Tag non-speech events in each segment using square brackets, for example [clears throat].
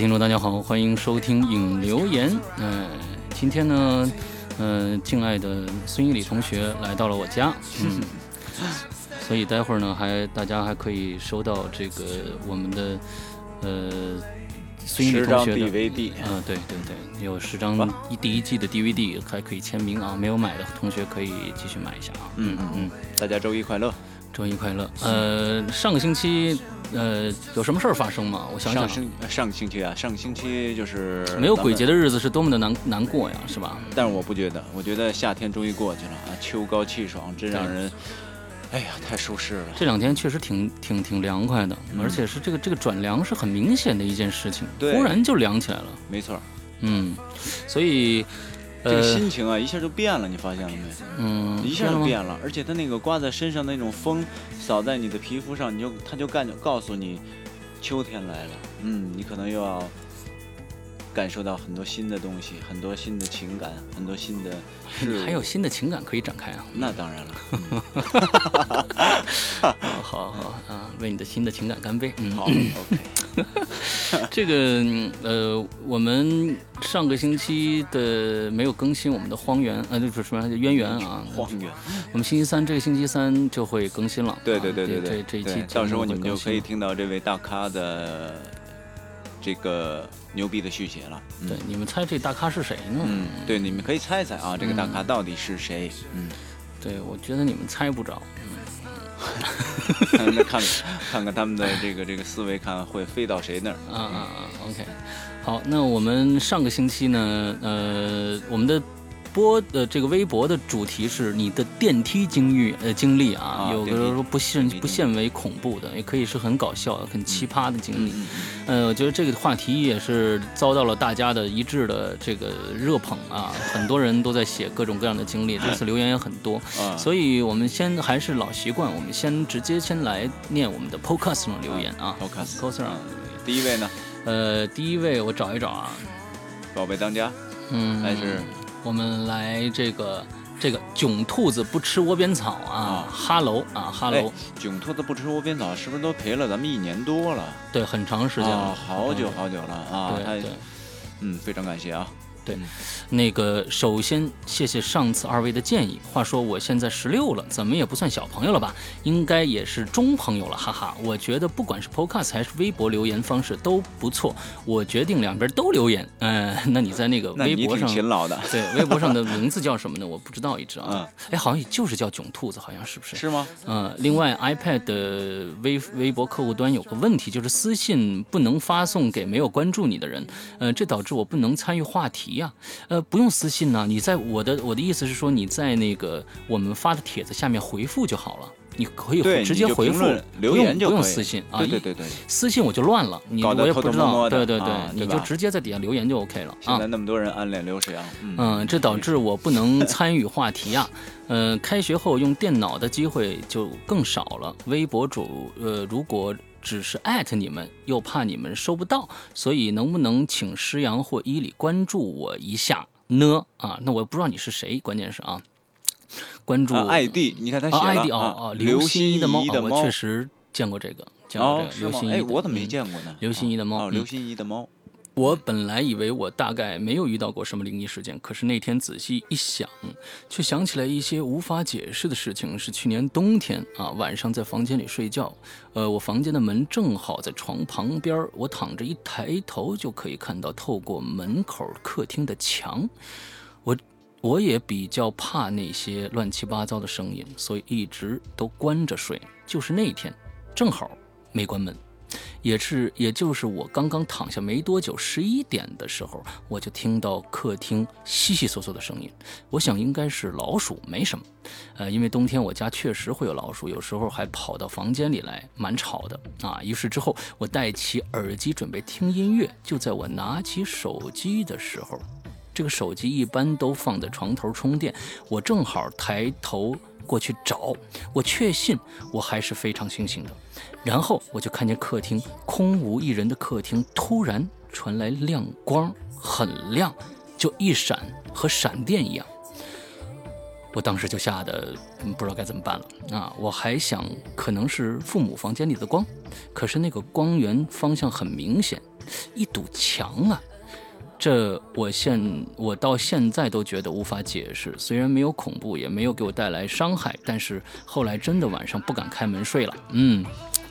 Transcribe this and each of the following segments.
听众，大家好，欢迎收听影留言。嗯、今天呢，嗯、敬爱的孙一礼同学来到了我家，嗯，[laughs] 所以待会儿呢，还大家还可以收到这个我们的呃孙一礼同学的 DVD，嗯，对对对，有十张一第一季的 DVD 还可以签名啊，没有买的同学可以继续买一下啊。嗯嗯嗯，大家周一快乐。周一快乐。呃，上个星期呃有什么事儿发生吗？我想想啊，上星上个星期啊，上个星期就是没有鬼节的，日子是多么的难难过呀，是吧？但是我不觉得，我觉得夏天终于过去了啊，秋高气爽，真让人，哎呀，太舒适了。这两天确实挺挺挺凉快的，嗯而且是这个这个转凉是很明显的一件事情，对忽然就凉起来了。没错，嗯，所以这个呃心情啊，一下就变了，你发现了没？嗯一下？就变了，而且它那个刮在身上那种风，扫在你的皮肤上，你就它就干告诉你，秋天来了。嗯，你可能又要感受到很多新的东西，很多新的情感，很多新的事。还有新的情感可以展开啊！那当然了，嗯 [laughs] 好好好啊，为你的新的情感干杯！嗯，好，[laughs] OK，这个嗯呃，我们上个星期的没有更新我们的荒原，呃，就是什么渊源啊，荒原。我们星期三这个星期三就会更新了。对啊对对对对，这这一期到时候你们就可以听到这位大咖的这个牛逼的续写了。嗯对，你们猜这大咖是谁呢？嗯，对，你们可以猜猜啊，这个大咖到底是谁？嗯，对，我觉得你们猜不着。[laughs] 那看看看他们的这个这个思维，看会飞到谁那儿？啊啊啊！OK，好，那我们上个星期呢，呃，我们的播的这个微博的主题是你的电梯经历呃经历啊，有的啊电梯。时候不限不限为恐怖的，也可以是很搞笑的、很奇葩的经历。嗯呃，我觉得这个话题也是遭到了大家的一致的这个热捧啊，[laughs] 很多人都在写各种各样的经历，这次留言也很多。啊，所以我们先还是老习惯，我们先直接先来念我们的 Podcast 上留言啊。Podcast Podcast 上，第一位呢，呃，第一位我找一找啊，宝贝当家，嗯，还是我们来这个这个囧兔子不吃窝边草啊啊哈喽啊哈喽哎，囧兔子不吃窝边草，是不是都陪了咱们一年多了？对，很长时间了啊，，好久嗯好久了啊！对对。嗯，非常感谢啊。对，那个首先谢谢上次二位的建议。话说我现在十六了，怎么也不算小朋友了吧？应该也是中朋友了，哈哈。我觉得不管是 Podcast 还是微博留言方式都不错，我决定两边都留言。嗯、那你在那个微博上，勤劳的，[laughs] [laughs] 对微博上的名字叫什么呢？我不知道一直啊嗯。哎，好像也就是叫囧兔子，好像是不是？是吗？呃，另外，iPad 的微微博客户端有个问题，就是私信不能发送给没有关注你的人，呃，这导致我不能参与话题呀、呃，不用私信呢、你在我的我的意思是说，你在那个我们发的帖子下面回复就好了，你可以，直接回复留言就不用私信啊。对对对对，私信我就乱了，你我也不知道，对对对，你就直接在底下留言就 OK 了啊现。在那么多人暗恋刘诗阳，嗯嗯，这导致我不能参与话题啊。呃，开学后用电脑的机会就更少了。微博主呃，如果只是艾特你们，又怕你们收不到，所以能不能请师阳或伊里关注我一下呢？啊，那我不知道你是谁，关键是啊，关注啊，ID，你看他写啊了 ID 哦啊哦，刘刘心怡的猫，哦我确实见过这个，见过这，个刘心怡的。我怎么没嗯见过呢？刘心怡的猫刘心怡的猫，我本来以为我大概没有遇到过什么灵异事件，可是那天仔细一想，却想起来一些无法解释的事情。是去年冬天啊，晚上在房间里睡觉，呃，我房间的门正好在床旁边，我躺着一抬头就可以看到透过门口客厅的墙。我我也比较怕那些乱七八糟的声音，所以一直都关着睡。就是那天，正好没关门。也是，也就是我刚刚躺下没多久，十一点的时候，我就听到客厅悉悉嗦嗦的声音。我想应该是老鼠，没什么。呃，因为冬天我家确实会有老鼠，有时候还跑到房间里来，蛮吵的啊。于是之后，我戴起耳机准备听音乐，就在我拿起手机的时候，这个手机一般都放在床头充电，我正好抬头过去找，我确信我还是非常清醒的。然后我就看见客厅空无一人的客厅突然传来亮光，很亮，就一闪，和闪电一样。我当时就吓得不知道该怎么办了啊！我还想可能是父母房间里的光，可是那个光源方向很明显，一堵墙啊！这我现我到现在都觉得无法解释。虽然没有恐怖，也没有给我带来伤害，但是后来真的晚上不敢开门睡了。嗯。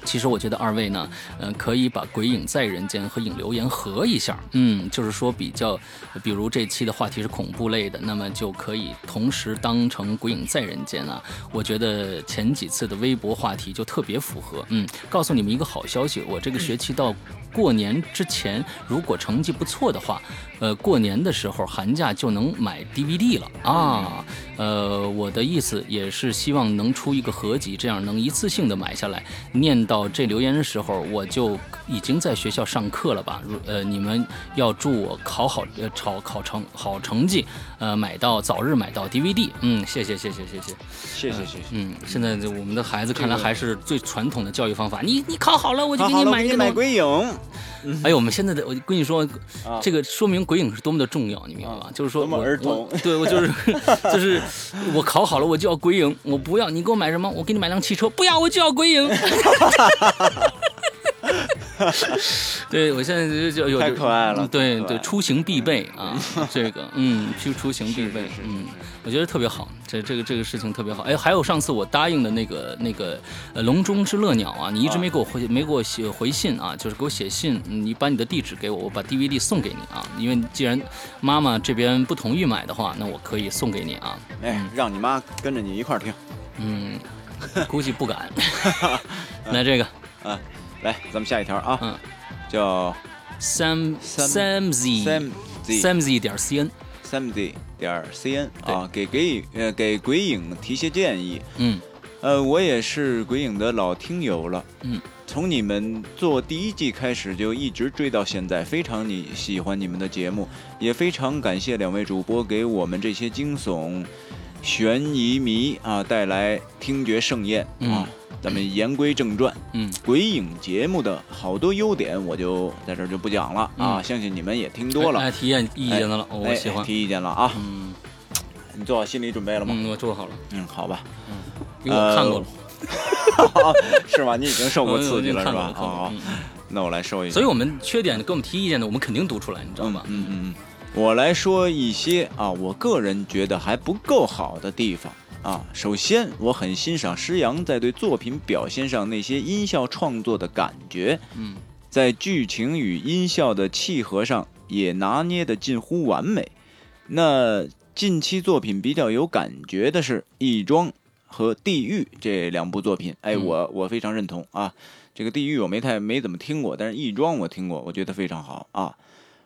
其实我觉得二位呢，嗯，可以把《鬼影在人间》和《影留言》合一下，嗯，就是说比较，比如这期的话题是恐怖类的，那么就可以同时当成《鬼影在人间》啊。我觉得前几次的微博话题就特别符合，嗯，告诉你们一个好消息，我这个学期到过年之前，如果成绩不错的话。呃，过年的时候寒假就能买 DVD 了啊！呃，我的意思也是希望能出一个合集，这样能一次性的买下来。念到这留言的时候，我就已经在学校上课了吧？呃，你们要祝我考好，呃，考考成好成绩，呃，买到早日买到 DVD。嗯，谢谢谢谢谢谢谢谢谢谢。嗯，现在我们的孩子看来还是最传统的教育方法。你你考好了，我就给你买一个买鬼影。哎呦，我们现在的我跟你说，这个说明。鬼影是多么的重要，你明白吗？就是说，儿童，对我就是就是我考好了，我就要鬼影，我不要你给我买什么，我给你买辆汽车，不要我就要鬼影。[laughs] 对，我现在就就有太可爱了，对对，出行必备啊，这个嗯，出出行必备，嗯，我觉得特别好，这这个这个事情特别好。哎，还有上次我答应的那个那个呃笼中之乐鸟啊，你一直没给我回没给我写回信啊，就是给我写信，你把你的地址给我，我把 DVD 送给你啊，因为既然妈妈这边不同意买的话，那我可以送给你啊。哎，让你妈跟着你一块听。嗯，估计不敢。[laughs] 来这个啊。来，咱们下一条啊，嗯，叫 sam sam z sam z sam z 点 cn sam z 点 cn 啊，给给呃给鬼影提些建议，嗯，呃，我也是鬼影的老听友了，嗯，从你们做第一季开始就一直追到现在，非常你喜欢你们的节目，也非常感谢两位主播给我们这些惊悚、悬疑迷啊带来听觉盛宴啊。咱们言归正传，嗯，鬼影节目的好多优点，我就在这儿就不讲了啊，相信你们也听多了，哎，提意见的了，我喜欢。提意见了啊，嗯，你做好心理准备了吗？嗯，我做好了，嗯，好吧，嗯，因为我看过了，[laughs] 是吗？你已经受过刺激了是吧？好，那我来说一下，所以我们缺点给我们提意见的，我们肯定读出来，你知道吗？嗯嗯嗯，我来说一些啊，我个人觉得还不够好的地方。啊，首先我很欣赏施洋在对作品表现上那些音效创作的感觉，嗯，在剧情与音效的契合上也拿捏的近乎完美。那近期作品比较有感觉的是《义庄》和《地狱》这两部作品，哎，我我非常认同啊。这个《地狱》我没太没怎么听过，但是《义庄》我听过，我觉得非常好啊。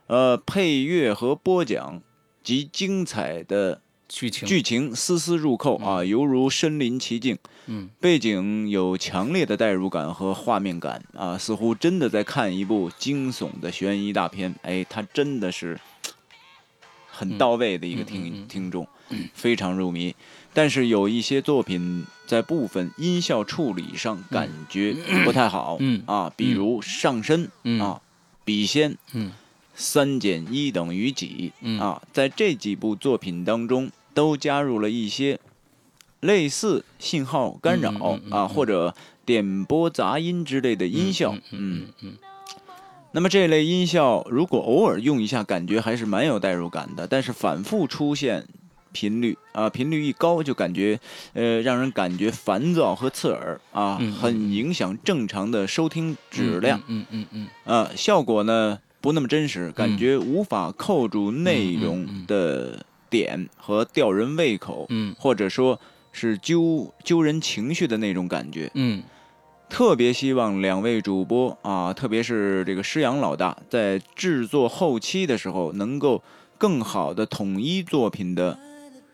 呃，配乐和播讲极精彩的。剧情剧情丝丝入扣啊，犹如身临其境。嗯，背景有强烈的代入感和画面感啊，似乎真的在看一部惊悚的悬疑大片。哎，他真的是很到位的一个听听众，非常入迷。但是有一些作品在部分音效处理上感觉不太好。嗯啊，比如上身啊，笔仙，嗯，三减一等于几啊，在这几部作品当中。都加入了一些类似信号干扰啊，或者点播杂音之类的音效。嗯嗯。那么这类音效如果偶尔用一下，感觉还是蛮有代入感的。但是反复出现频率啊，频率一高就感觉呃让人感觉烦躁和刺耳啊，很影响正常的收听质量。嗯嗯嗯。啊，效果呢不那么真实，感觉无法扣住内容的。点和吊人胃口，嗯，或者说是揪揪人情绪的那种感觉，嗯，特别希望两位主播啊，特别是这个施阳老大，在制作后期的时候，能够更好的统一作品的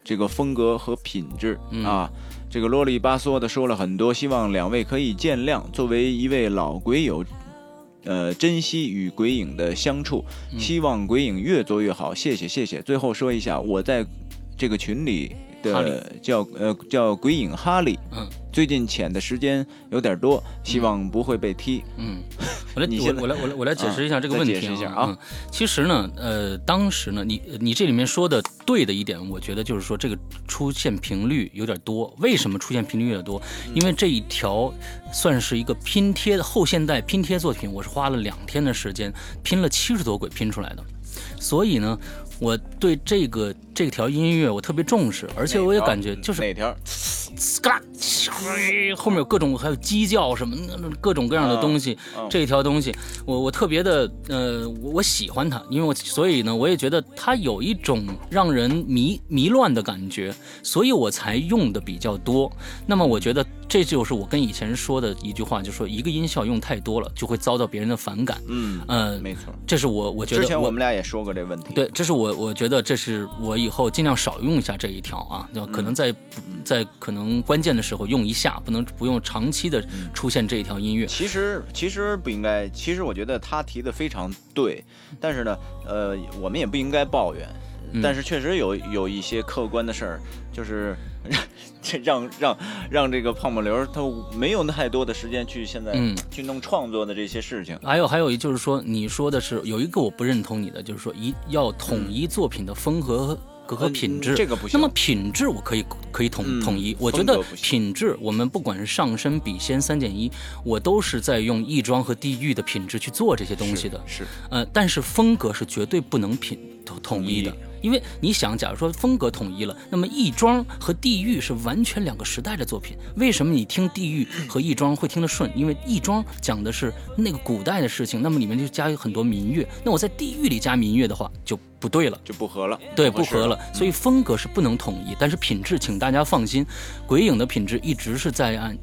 这个风格和品质啊。这个啰里吧嗦的说了很多，希望两位可以见谅。作为一位老鬼友。呃，珍惜与鬼影的相处，希望鬼影越做越好。谢谢，谢谢。最后说一下，我在这个群里的叫呃叫鬼影哈利，嗯，最近潜的时间有点多，希望不会被踢。嗯，[laughs] 我来我我来我来我来解释一下这个问题解释一下啊嗯其实呢，呃，当时呢，你你这里面说的对的一点，我觉得就是说这个出现频率有点多。为什么出现频率有点多？嗯因为这一条算是一个拼贴的后现代拼贴作品，我是花了两天的时间拼了七十多轨拼出来的。所以呢，我对这个这条音乐我特别重视，而且我也感觉就是哪条？后面有各种还有鸡叫什么各种各样的东西，嗯这一条东西我我特别的呃我我喜欢它，因为我所以呢我也觉得它有一种让人迷迷乱的感觉，所以我才用的比较多。那么我觉得这就是我跟以前说的一句话，就说一个音效用太多了就会遭到别人的反感。嗯，呃，没错。这是我我觉得之前我们俩也说过这问题。对，这是我我觉得这是我以后尽量少用一下这一条啊，就可能在、在可能关键的时候用一下，不能不用长期的出现这一条音乐。其实其实不应该，其实我觉得他提的非常对，但是呢，呃，我们也不应该抱怨，嗯但是确实有有一些客观的事儿，就是这 [laughs] 让让让这个泡沫流他没有太多的时间去现在嗯。去弄创作的这些事情。还有还有就是说，你说的是有一个我不认同你的，就是说一要统一作品的风格和和品质。嗯这个不行。那么品质我可以可以统、嗯统一，我觉得品质我们不管是上身、笔仙、三减一，我都是在用亦庄和地狱的品质去做这些东西的。是呃，但是风格是绝对不能品统统一的。统，因为你想，假如说风格统一了，那么亦庄和地狱是完全两个时代的作品。为什么你听地狱和亦庄会听得顺？因为亦庄讲的是那个古代的事情，那么里面就加有很多民乐，那我在地狱里加民乐的话就不对了。就不合了，对，不合了，所以风格是不能统一，但是品质，请大家放心，鬼影的品质一直是在按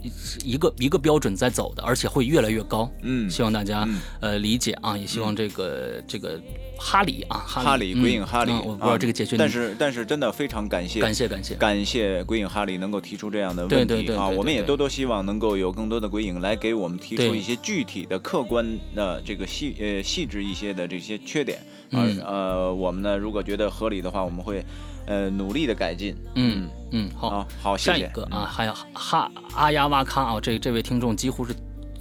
一个一个标准在走的，而且会越来越高。嗯。希望大家、嗯。呃理解啊，也希望这个、这个哈里啊，哈哈里嗯。鬼影哈里，啊我不知道啊这个解决，但是但是真的非常感谢感谢感谢，感谢鬼影哈里能够提出这样的问题对对对啊，我们也多多希望能够有更多的鬼影来给我们提出一些具体的、客观的这个细呃细致一些的这些缺点啊、嗯呃，我们呢如果觉得合理的话，我们会呃努力的改进。嗯嗯好，啊，好，谢谢。下一个啊，还有哈阿呀哇咔啊，这这位听众几乎是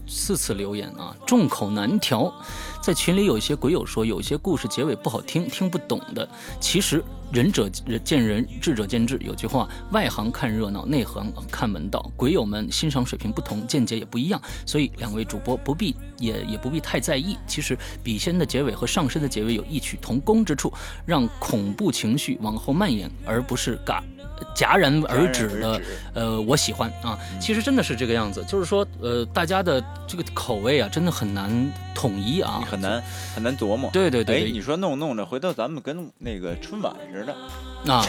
四次留言啊，众口难调。在群里有一些鬼友说，有一些故事结尾不好听，听不懂的。其实仁者见仁，智者见智。有句话，外行看热闹，内行看门道。鬼友们欣赏水平不同，见解也不一样，所以两位主播不必也也不必太在意。其实笔仙的结尾和上身的结尾有异曲同工之处，让恐怖情绪往后蔓延，而不是嘎 [laughs] 戛然而止的。呃，我喜欢啊，其实真的是这个样子，就是说，呃，大家的这个口味啊，真的很难统一啊，你很难很难琢磨。哎，对对对对你说弄弄着，回头咱们跟那个春晚似的，啊，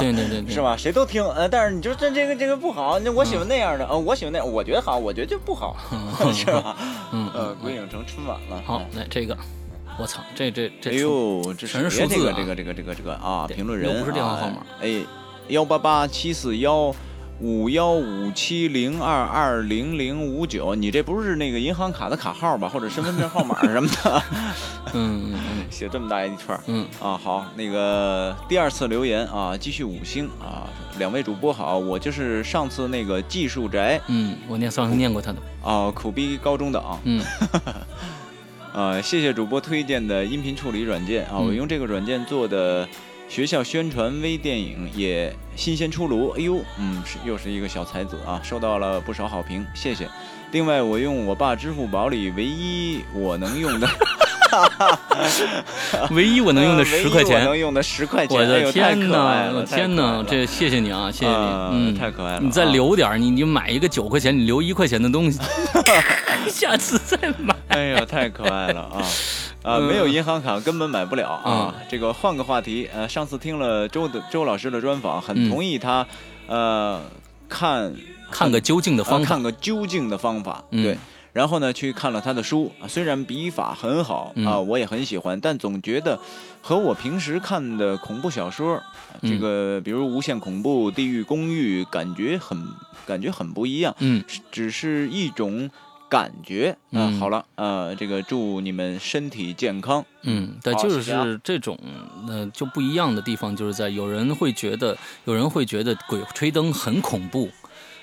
对对对对，[laughs] 是？吧？谁都听，呃，但是你就这这个这个不好，那我喜欢那样的，呃，我喜欢那样，我觉得好，我觉得就不好 [laughs] [laughs] 是吧？嗯，呃，鬼影成春晚了。好嗯，来这个，我操，这这这，哎呦，这全是谁数字啊这个这个这个这个这个啊，评论人又不是电话号码啊哎，幺八八七四幺五幺五七零二二零零五九，你这不是那个银行卡的卡号吧，或者身份证号码什么的？嗯嗯 [laughs] 写这么大一串嗯。啊，好，那个第二次留言啊，继续五星啊，两位主播好，我就是上次那个技术宅。嗯，我念上次念过他的，啊，苦逼高中的啊，嗯。啊，[laughs] 谢谢主播推荐的音频处理软件啊，嗯。我用这个软件做的学校宣传微电影也新鲜出炉，哎呦，嗯，是又是一个小才子啊，收到了不少好评，谢谢。另外，我用我爸支付宝里唯一我能用的，[laughs] 唯一我能用的十块钱我能，用的十块钱，我的天可爱呐，了我天呐呐，，这谢谢你啊，谢谢你，啊嗯，太可爱了你再啊留点儿，你你买一个九块钱，你留一块钱的东西，[laughs] 下次再买。哎呀，太可爱了啊！啊，嗯。没有银行卡根本买不了啊嗯。这个换个话题，呃，上次听了周的周老师的专访，很嗯同意他，呃，看看个究竟的方法，呃看个究竟的方法，嗯。对。然后呢，去看了他的书，啊虽然笔法很好嗯。啊，我也很喜欢，但总觉得和我平时看的恐怖小说，嗯。这个比如《无限恐怖》《地狱公寓》，感觉很感觉很不一样。嗯，只是一种感觉啊、嗯好了，呃，这个祝你们身体健康。嗯，对，就是这种，呃，就不一样的地方，就是在有人会觉得，有人会觉得《鬼吹灯》很恐怖，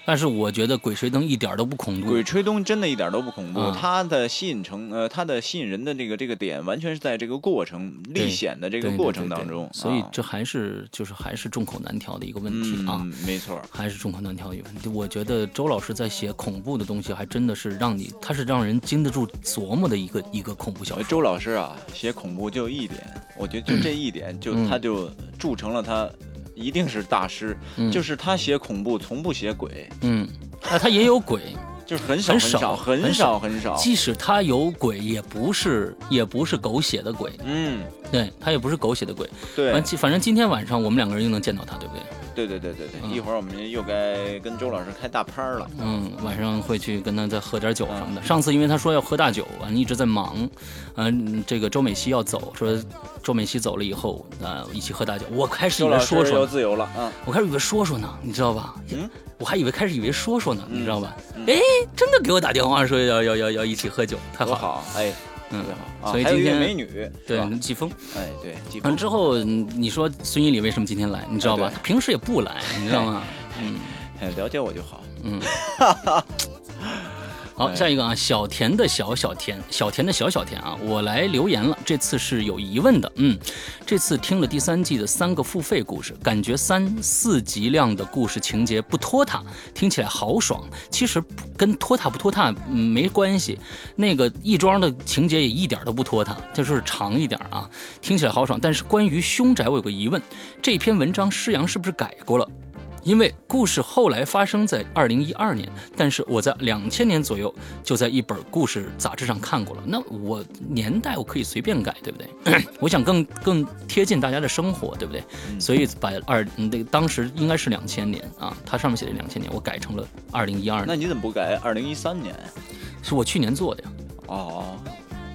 但是我觉得《鬼吹灯》一点都不恐怖。鬼吹灯真的一点都不恐怖，啊它的吸引成呃，它的吸引人的这个这个点，完全是在这个过程历险的这个对过程当中，啊所以这还是就是还是众口难调的一个问题啊。嗯，没错，还是众口难调的一个问题。我觉得周老师在写恐怖的东西，还真的是让你，他是让人经得住琢磨的一个一个恐怖小说。周老师啊，写恐怖就一点，我觉得就这一点，就嗯他就铸成了他一定是大师，嗯。就是他写恐怖从不写鬼，嗯，那他也有鬼，就是很少很少少很少很少，即使他有鬼，也不是也不是狗血的鬼，嗯，对他也不是狗血的鬼。对。反，正反正今天晚上我们两个人又能见到他，对不对？对对对对对，一会儿我们又该跟周老师开大趴了，嗯，晚上会去跟他再喝点酒什么的。上次因为他说要喝大酒，完了一直在忙，嗯、这个周美熙要走，说周美熙走了以后，呃，一起喝大酒。我开始以为说说自由了啊，我开始以为说说呢，你知道吧？嗯，我还以为开始以为说说呢，你知道吧？哎，真的给我打电话说要要要要一起喝酒，太好了。好，哎，特别好所以今天美女，对，季风。哎，对，季风完之后，嗯你说孙一礼为什么今天来？你知道吧他平时也不来，你知道吗？嗯哎了解我就好。嗯。[laughs] 好，哎下一个啊，小田的小小田，小田的小小田啊，我来留言了。这次是有疑问的，嗯，这次听了第三季的三个付费故事，感觉三四集量的故事情节不拖沓，听起来豪爽。其实跟拖沓不拖沓嗯没关系，那个亦庄的情节也一点都不拖沓，就是长一点啊，听起来豪爽。但是关于凶宅，我有个疑问，这篇文章施阳是不是改过了？因为故事后来发生在二零一二年，但是我在两千年左右就在一本故事杂志上看过了。那我年代我可以随便改，对不对？[clears throat] 我想更更贴近大家的生活，对不对？嗯所以把二嗯那个当时应该是两千年啊，它上面写的两千年，我改成了二零一二年，那你怎么不改二零一三年？是我去年做的呀。哦，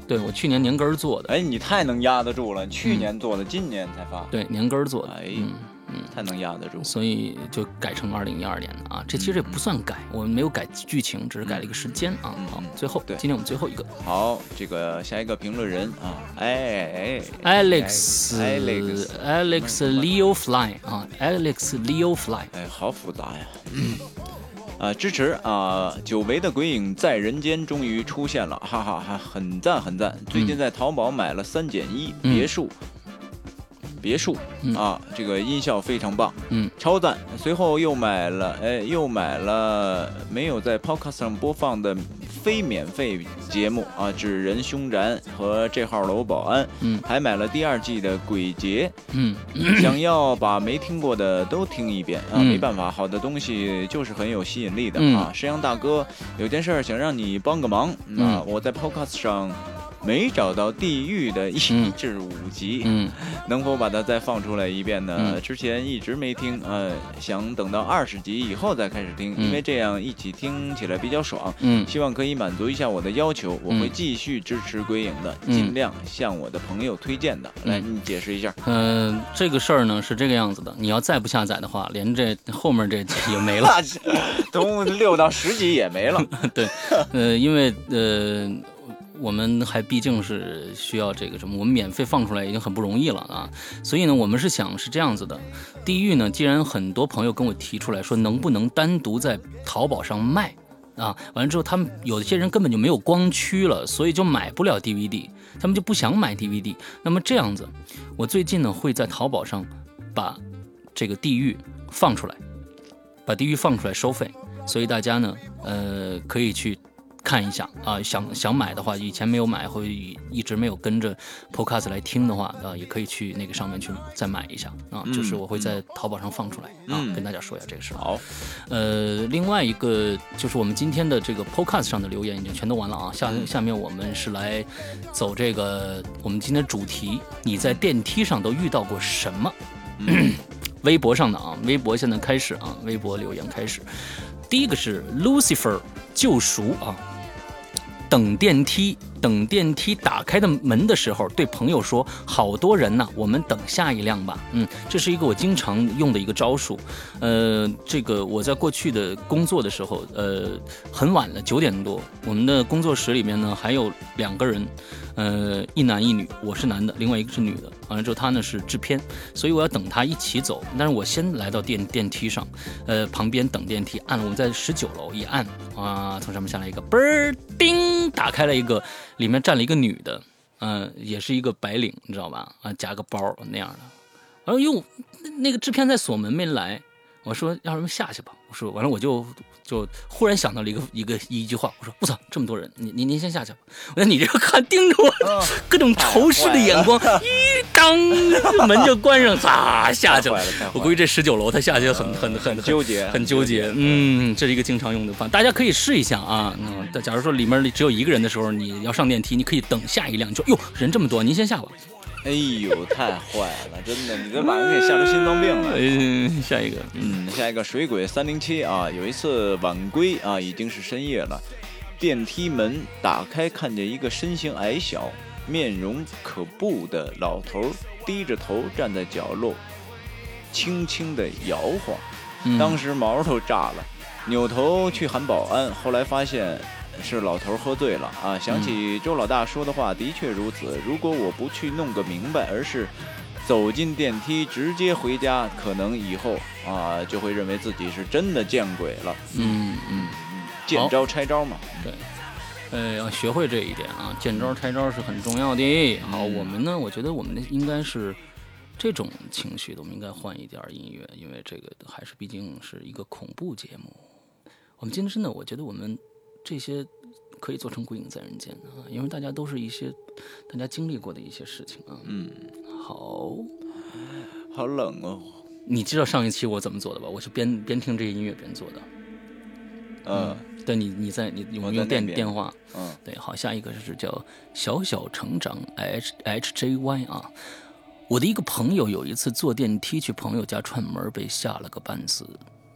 对我去年年根儿做的，哎，你太能压得住了，去年做的，今年才发，对年根儿做的，哎嗯。太能压得住。所以就改成二零一二年的啊，这其实也不算改，我们没有改剧情，只是改了一个时间啊。好嗯嗯，最后对今天我们最后一个好，这个下一个评论人啊，哎哎 Alex Alex Alex Leo Fly 啊，Alex Leo Fly，哎，好复杂呀。啊，支持啊！久违的鬼影在人间终于出现了，哈哈哈，很赞很赞。最近在淘宝买了三减一嗯别墅，别墅嗯啊，这个音效非常棒，嗯，超赞。随后又买了，哎，又买了没有在 Podcast 上播放的非免费节目啊，《纸人凶宅》和这号楼保安，嗯还买了第二季的《鬼节》。嗯 [coughs] 想要把没听过的都听一遍啊，嗯没办法，好的东西就是很有吸引力的、嗯啊。石羊大哥，有件事儿想让你帮个忙、嗯啊，我在 Podcast 上没找到地狱的一嗯至五集，嗯能否把它再放出来一遍呢？嗯之前一直没听，呃，想等到二十集以后再开始听，嗯因为这样一起听起来比较爽。嗯希望可以满足一下我的要求，我会嗯继续支持归影的，嗯尽量向我的朋友推荐的。来，嗯你解释一下。嗯，这个事儿呢是这个样子的，你要再不下载的话，连这后面这也没了。[laughs] 从六到十集也没了。[laughs] 对，呃，因为呃，我们还毕竟是需要这个什么，我们免费放出来已经很不容易了啊，所以呢，我们是想是这样子的，地狱呢，既然很多朋友跟我提出来说，能不能单独在淘宝上卖？啊，完了之后，他们有一些人根本就没有光驱了，所以就买不了 DVD，他们就不想买 DVD。那么这样子，我最近呢会在淘宝上把这个地狱放出来，把地狱放出来收费，所以大家呢，呃，可以去看一下啊。想想买的话，以前没有买或者一直没有跟着 Podcast 来听的话，啊，也可以去那个上面去再买一下啊。嗯就是我会在淘宝上放出来啊，嗯跟大家说一下这个事儿。好，呃，另外一个就是我们今天的这个 Podcast 上的留言已经全都完了啊。下嗯下面我们是来走这个我们今天主题，你在电梯上都遇到过什么？嗯 [coughs] 微博上的啊，微博现在开始啊，微博留言开始。第一个是 Lucifer 救赎啊，等电梯，等电梯打开的门的时候，对朋友说：“好多人呐、我们等下一辆吧。”嗯，这是一个我经常用的一个招数。呃，这个我在过去的工作的时候，呃，很晚了，九点多，我们的工作室里面呢还有两个人，呃，一男一女，我是男的，另外一个是女的完了之后他呢是制片，所以我要等他一起走。但是我先来到电电梯上，呃，旁边等电梯，按了我们在十九楼，一按啊，从上面下来一个嘣儿叮，打开了一个，里面站了一个女的，嗯、也是一个白领，你知道吧？啊，夹个包那样的。然后哟，那那个制片在锁门没来，我说让他们下去吧。我说完了我就就忽然想到了一个一个一句话，我说我操，这么多人，您您您先下去吧。我说你这个看盯着我，[laughs] 各种仇视的眼光，[laughs] 一当门就关上，咋下去了。我估计这十九楼他下去很很很很纠结很纠结。嗯，这是一个经常用的方，大家可以试一下啊。嗯，但假如说里面只有一个人的时候，你要上电梯，你可以等下一辆，你说哟人这么多，您先下吧。哎呦，太坏了，真的，你这把人给吓出心脏病了。嗯，下一个，嗯，下一个水鬼三零七啊，有一次晚归啊，已经是深夜了，电梯门打开，看见一个身形矮小、面容可怖的老头儿低着头站在角落，轻轻的摇晃。嗯当时毛都炸了，扭头去喊保安，后来发现是老头喝醉了啊。想起周老大说的话，的确如此。如果我不去弄个明白，而是走进电梯直接回家，可能以后啊就会认为自己是真的见鬼了。嗯嗯，嗯，见招拆招嘛。对。呃，要学会这一点啊，见招拆招是很重要的。好，嗯我们呢，我觉得我们应该是这种情绪的，我们应该换一点儿音乐，因为这个还是毕竟是一个恐怖节目。我们今天真的，我觉得我们这些可以做成《鬼影在人间》啊，因为大家都是一些大家经历过的一些事情啊。嗯，好，好冷哦。你知道上一期我怎么做的吧？我是边边听这些音乐边做的。嗯对你，你在你我用电电话。嗯对，好，下一个是叫小小成长 H H J Y 啊。我的一个朋友有一次坐电梯去朋友家串门，被吓了个半死。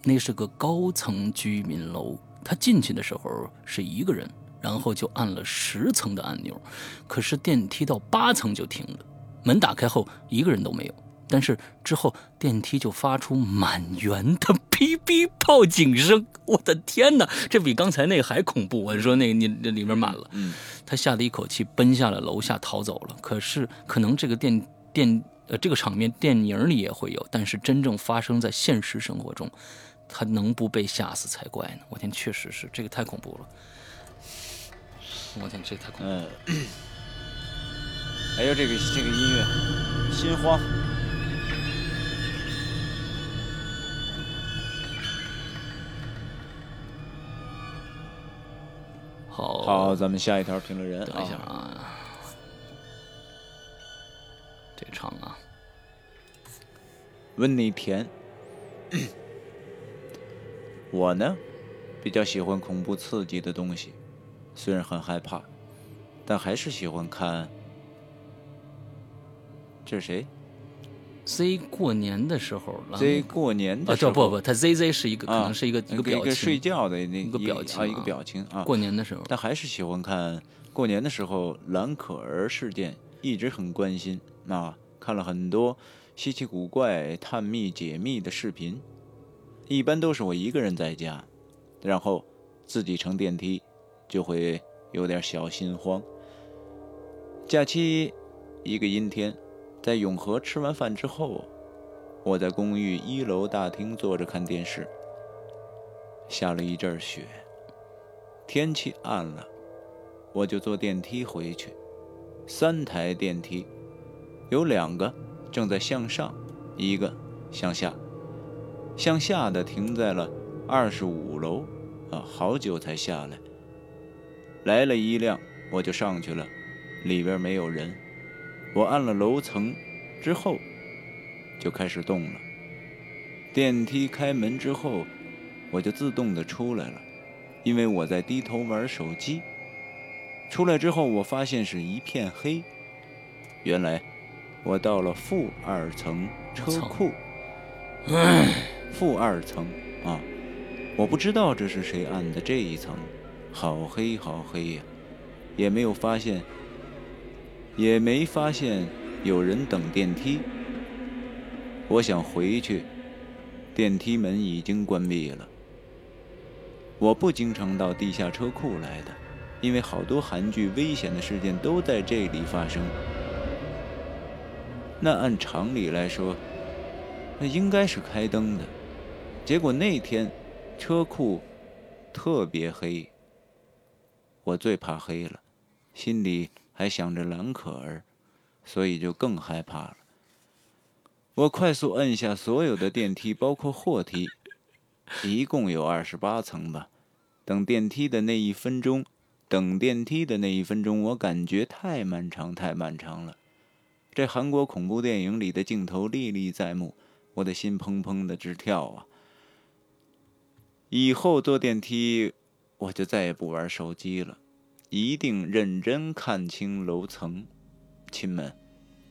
那是个高层居民楼，他进去的时候是一个人，然后就按了十层的按钮，可是电梯到八层就停了。门打开后，一个人都没有。但是之后电梯就发出满员的哔哔报警声，我的天哪，这比刚才那个还恐怖！我说那个你这里面满了，嗯他吓得一口气奔下了楼下逃走了。可是可能这个电电呃这个场面电影里也会有，但是真正发生在现实生活中，他能不被吓死才怪呢！我天，确实是这个太恐怖了。我天，这太恐怖了。嗯。哎呦，这个这个音乐，心慌。好，好，咱们下一条评论人等一下啊。啊，这唱啊，温妮甜。我呢，比较喜欢恐怖刺激的东西，虽然很害怕，但还是喜欢看。这是谁 Z 过年的时候，了？Z 过年啊，的时候这不不，他 ZZ 是一个，可啊能是一个一一个表一个睡，觉的那一个表情啊，一个啊表情啊。过年的时候，但还是喜欢看过年的时候蓝可儿事件，一直很关心啊，看了很多稀奇古怪、探秘解密的视频。一般都是我一个人在家，然后自己乘电梯，就会有点小心慌。假期一个阴天，在永和吃完饭之后，我在公寓一楼大厅坐着看电视，下了一阵雪。天气暗了，我就坐电梯回去。三台电梯，有两个正在向上，一个向下。向下的停在了二十五楼，啊，好久才下来。来了一辆，我就上去了，里边没有人。我按了楼层之后，就开始动了。电梯开门之后，我就自动的出来了。因为我在低头玩手机。出来之后，我发现是一片黑，原来我到了负二层车库。负二层啊，我不知道这是谁按的这一层，好黑好黑呀、也没有发现，也没发现有人等电梯。我想回去，电梯门已经关闭了。我不经常到地下车库来的，因为好多韩剧危险的事件都在这里发生。那按常理来说，那应该是开灯的。结果那天车库特别黑，我最怕黑了，心里还想着蓝可儿，所以就更害怕了。我快速按下所有的电梯，包括货梯，一共有二十八层吧。等电梯的那一分钟，等电梯的那一分钟，我感觉太漫长，太漫长了。这韩国恐怖电影里的镜头历历在目，我的心砰砰的直跳啊！以后坐电梯，我就再也不玩手机了，一定认真看清楼层。亲们，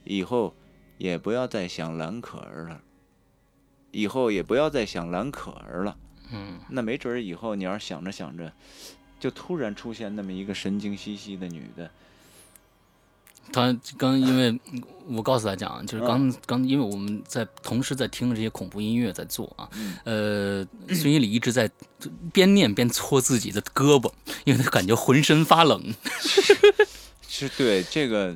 以后也不要再想蓝可儿了，以后也不要再想蓝可儿了。嗯，那没准儿以后你要是想着想着，就突然出现那么一个神经兮兮的女的，他刚因为我告诉大家啊，就是刚刚因为我们在同时在听这些恐怖音乐在做啊，呃，孙一礼一直在边念边搓自己的胳膊，因为他感觉浑身发冷。是对这个，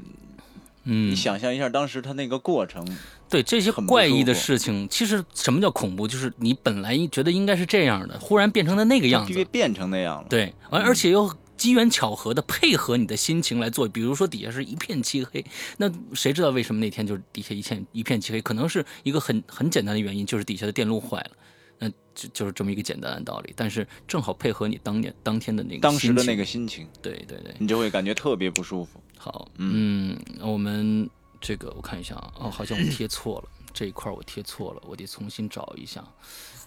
嗯你，想象一下当时他那个过程，对这些很怪异的事情，其实什么叫恐怖？就是你本来觉得应该是这样的，忽然变成了那个样子。变变成那样了。对，而而且又机缘巧合的配合你的心情来做，比如说底下是一片漆黑，那谁知道为什么那天就是底下一片一片漆黑？可能是一个很很简单的原因，就是底下的电路坏了，那就就是这么一个简单的道理。但是正好配合你当年当天的那个当时的那个，心情，对对对，你就会感觉特别不舒服。好，嗯，我们这个我看一下啊，哦，好像我贴错了，这一块我贴错了，我得重新找一下。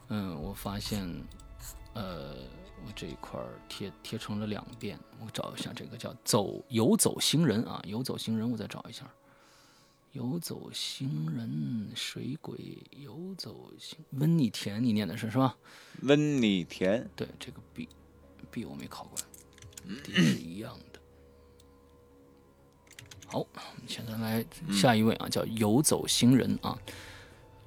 嗯，我发现，呃，我这一块儿贴贴成了两遍，我找一下这个叫走游走行人啊，游走行人，我再找一下。游走行人，水鬼，游走行，温妮田，你念的是是吧？温妮田，对，这个 B B 我没考过，D 是一样的。好，我们现在来下一位啊，叫游走行人啊。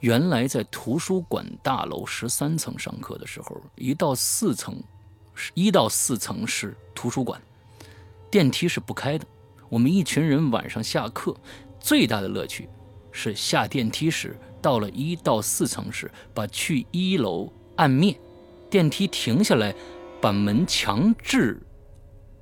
原来在图书馆大楼十三层上课的时候，一到四层，一到四层是图书馆，电梯是不开的。我们一群人晚上下课，最大的乐趣是下电梯时，到了一到四层时，把去一楼按灭，电梯停下来，把门强制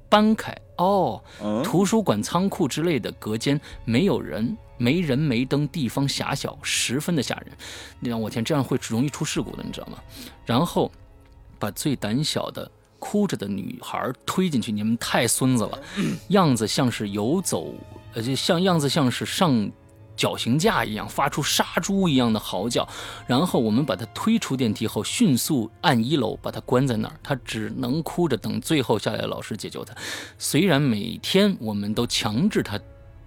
搬开。哦，嗯，图书馆、仓库之类的隔间没有人，没人没灯，地方狭小，十分的吓人。你让我天，这样会容易出事故的，你知道吗？然后把最胆小的哭着的女孩推进去，你们太孙子了，样子像是游走，呃，就像样子像是上绞刑架一样，发出杀猪一样的嚎叫。然后我们把她推出电梯后，迅速按一楼把她关在那儿，她只能哭着等最后下来老师解救她。虽然每天我们都强制她。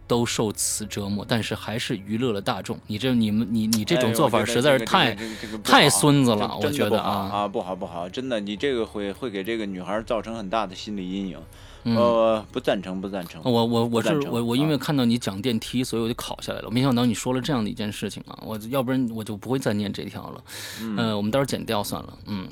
都受此折磨，但是还是娱乐了大众。你这、你们、你、你这种做法实在是太……哎这个这个这个太孙子了我觉得啊啊，不好不好，真的，你这个会会给这个女孩造成很大的心理阴影。嗯呃，不赞成，不赞成。我我我是我我因为啊看到你讲电梯，所以我就考下来了。没想到你说了这样的一件事情啊，我要不然我就不会再念这条了。嗯呃，我们到时候剪掉算了。嗯，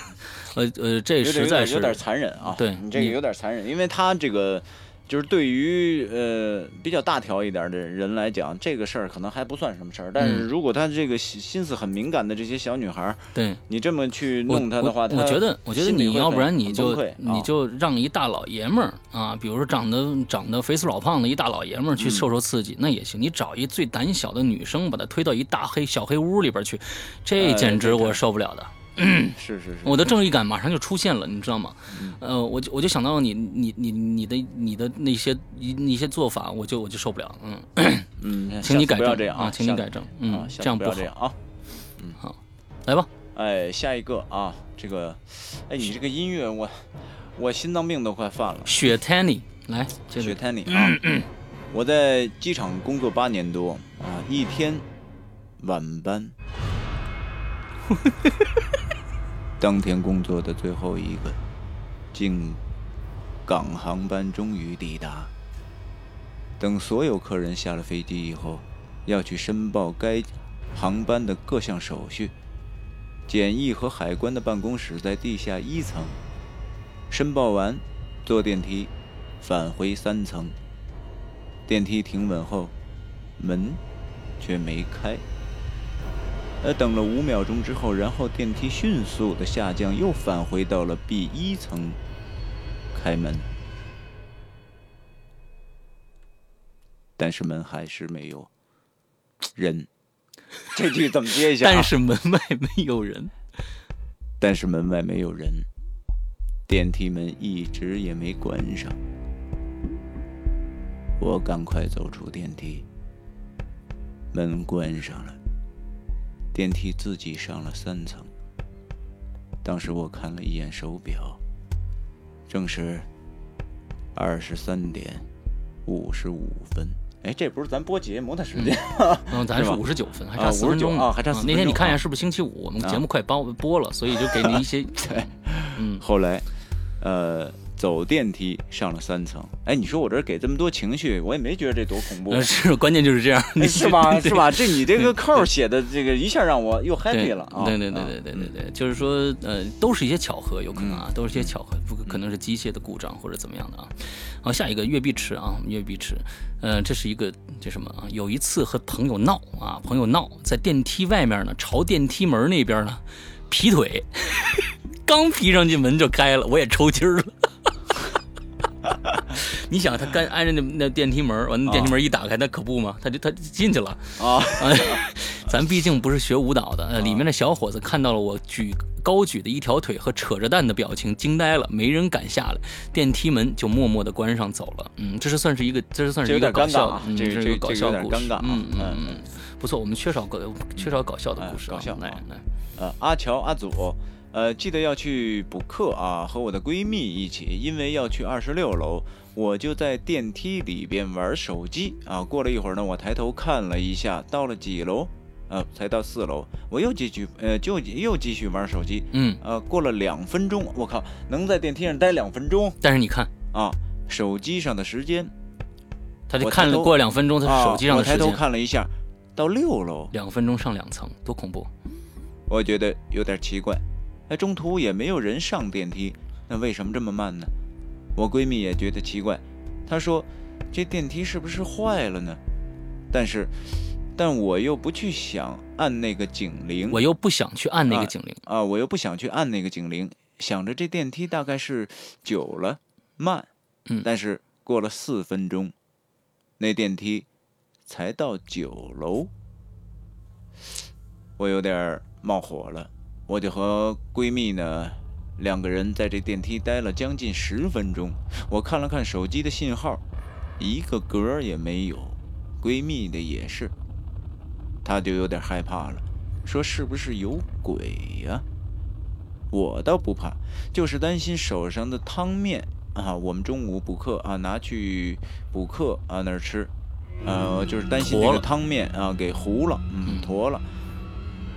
[laughs] 呃呃，这实在是有点有点残忍啊。对你你这个有点残忍，因为他这个就是对于呃比较大条一点的人来讲，这个事儿可能还不算什么事儿。但是嗯如果他这个心心思很敏感的这些小女孩儿，对。你这么去弄她的话，她我我觉得，我觉得你要不然你就你就让一大老爷们儿啊，比如说长得长得肥死老胖的一大老爷们儿去嗯受受刺激，那也行。你找一最胆小的女生，把她推到一大黑小黑屋里边去，这哎简直我受不了的。是是是，我的正义感马上就出现了，你知道吗？嗯呃，我就我就想到你你你你的你的那些那些做法，我就我就受不了。嗯，嗯，[coughs] 请你改正这样啊，请你改正。嗯这样好不要这。样啊。来吧，哎，下一个啊，这个，哎，你这个音乐我我心脏病都快犯了。雪 Tanny 来，雪 Tanny 啊，我在机场工作八年多啊，一天晚班，[laughs] 当天工作的最后一个，进港航班终于抵达。等所有客人下了飞机以后，要去申报该航班的各项手续。检疫和海关的办公室在地下一层。申报完，坐电梯返回三层。电梯停稳后，门却没开。呃，等了五秒钟之后，然后电梯迅速的下降，又返回到了 B 一层，开门，但是门还是没有人。这句怎么接一下、啊？但是门外没有人，但是门外没有人，电梯门一直也没关上。我赶快走出电梯，门关上了，电梯自己上了三层。当时我看了一眼手表，正是二十三点五十五分。哎，这不是咱播节目的时间 [laughs] 嗯，咱是吧五十九分，还啊差四分钟呢59啊还差4那天你看一下是不是星期五？我们节目快播播了，所以就给你一些 [laughs] 嗯，后来，呃，走电梯上了三层。哎，你说我这给这么多情绪，我也没觉得这多恐怖呃，，[laughs] 是关键就是这样，[laughs] 哎是吧？[laughs] 是吧？这你这个扣写的这个一下让我又 happy 了啊！对对对啊对对对对，就是说，呃，都是一些巧合，有可能啊，嗯都是一些巧合，不可可能是机械的故障或者怎么样的啊。好，下一个月碧池啊，月碧池，呃，这是一个这什么啊？有一次和朋友闹啊，朋友闹在电梯外面呢，朝电梯门那边呢劈腿，刚劈上去门就开了，我也抽筋儿了。你想，他刚挨着那那电梯门，完那电梯门一打开，那可不嘛，他就他进去了。啊，啊，[laughs] 咱毕竟不是学舞蹈的，呃，里面的小伙子看到了我举高举的一条腿和扯着蛋的表情，惊呆了，没人敢下来，电梯门就默默的关上走了。嗯，这是算是一个，这是算是一个搞笑的啊，嗯，这是一个搞笑故事。尴尬啊嗯嗯嗯。嗯，不错，我们缺少搞缺少搞笑的哎故事搞笑来来，呃，阿乔阿祖，呃，记得要去补课啊，和我的闺蜜一起，因为要去二十六楼，我就在电梯里边玩手机啊。过了一会儿呢，我抬头看了一下，到了几楼？呃，才到四楼，我又继续呃，就又继续玩手机。嗯，呃，过了两分钟，我靠，能在电梯上待两分钟但是你看，啊！手机上的时间，他就看了过两分钟，他啊，手机上的我抬头时间，看了一下，到六楼，两分钟上两层，多恐怖！我觉得有点奇怪，哎，中途也没有人上电梯，那为什么这么慢呢？我闺蜜也觉得奇怪，她说这电梯是不是坏了呢？但是，但我又不去想按那个警铃，我又不想去按那个啊警铃，啊，我又不想去按那个警铃，想着这电梯大概是久了慢，嗯但是过了四分钟，那电梯才到九楼，我有点冒火了，我就和闺蜜呢两个人在这电梯待了将近十分钟，我看了看手机的信号，一个格儿也没有，闺蜜的也是，她就有点害怕了。说是不是有鬼呀、我倒不怕，就是担心手上的汤面啊，我们中午补课啊，拿去补课啊那儿吃，呃，就是担心这个汤面啊给糊了，嗯，嗯坨了。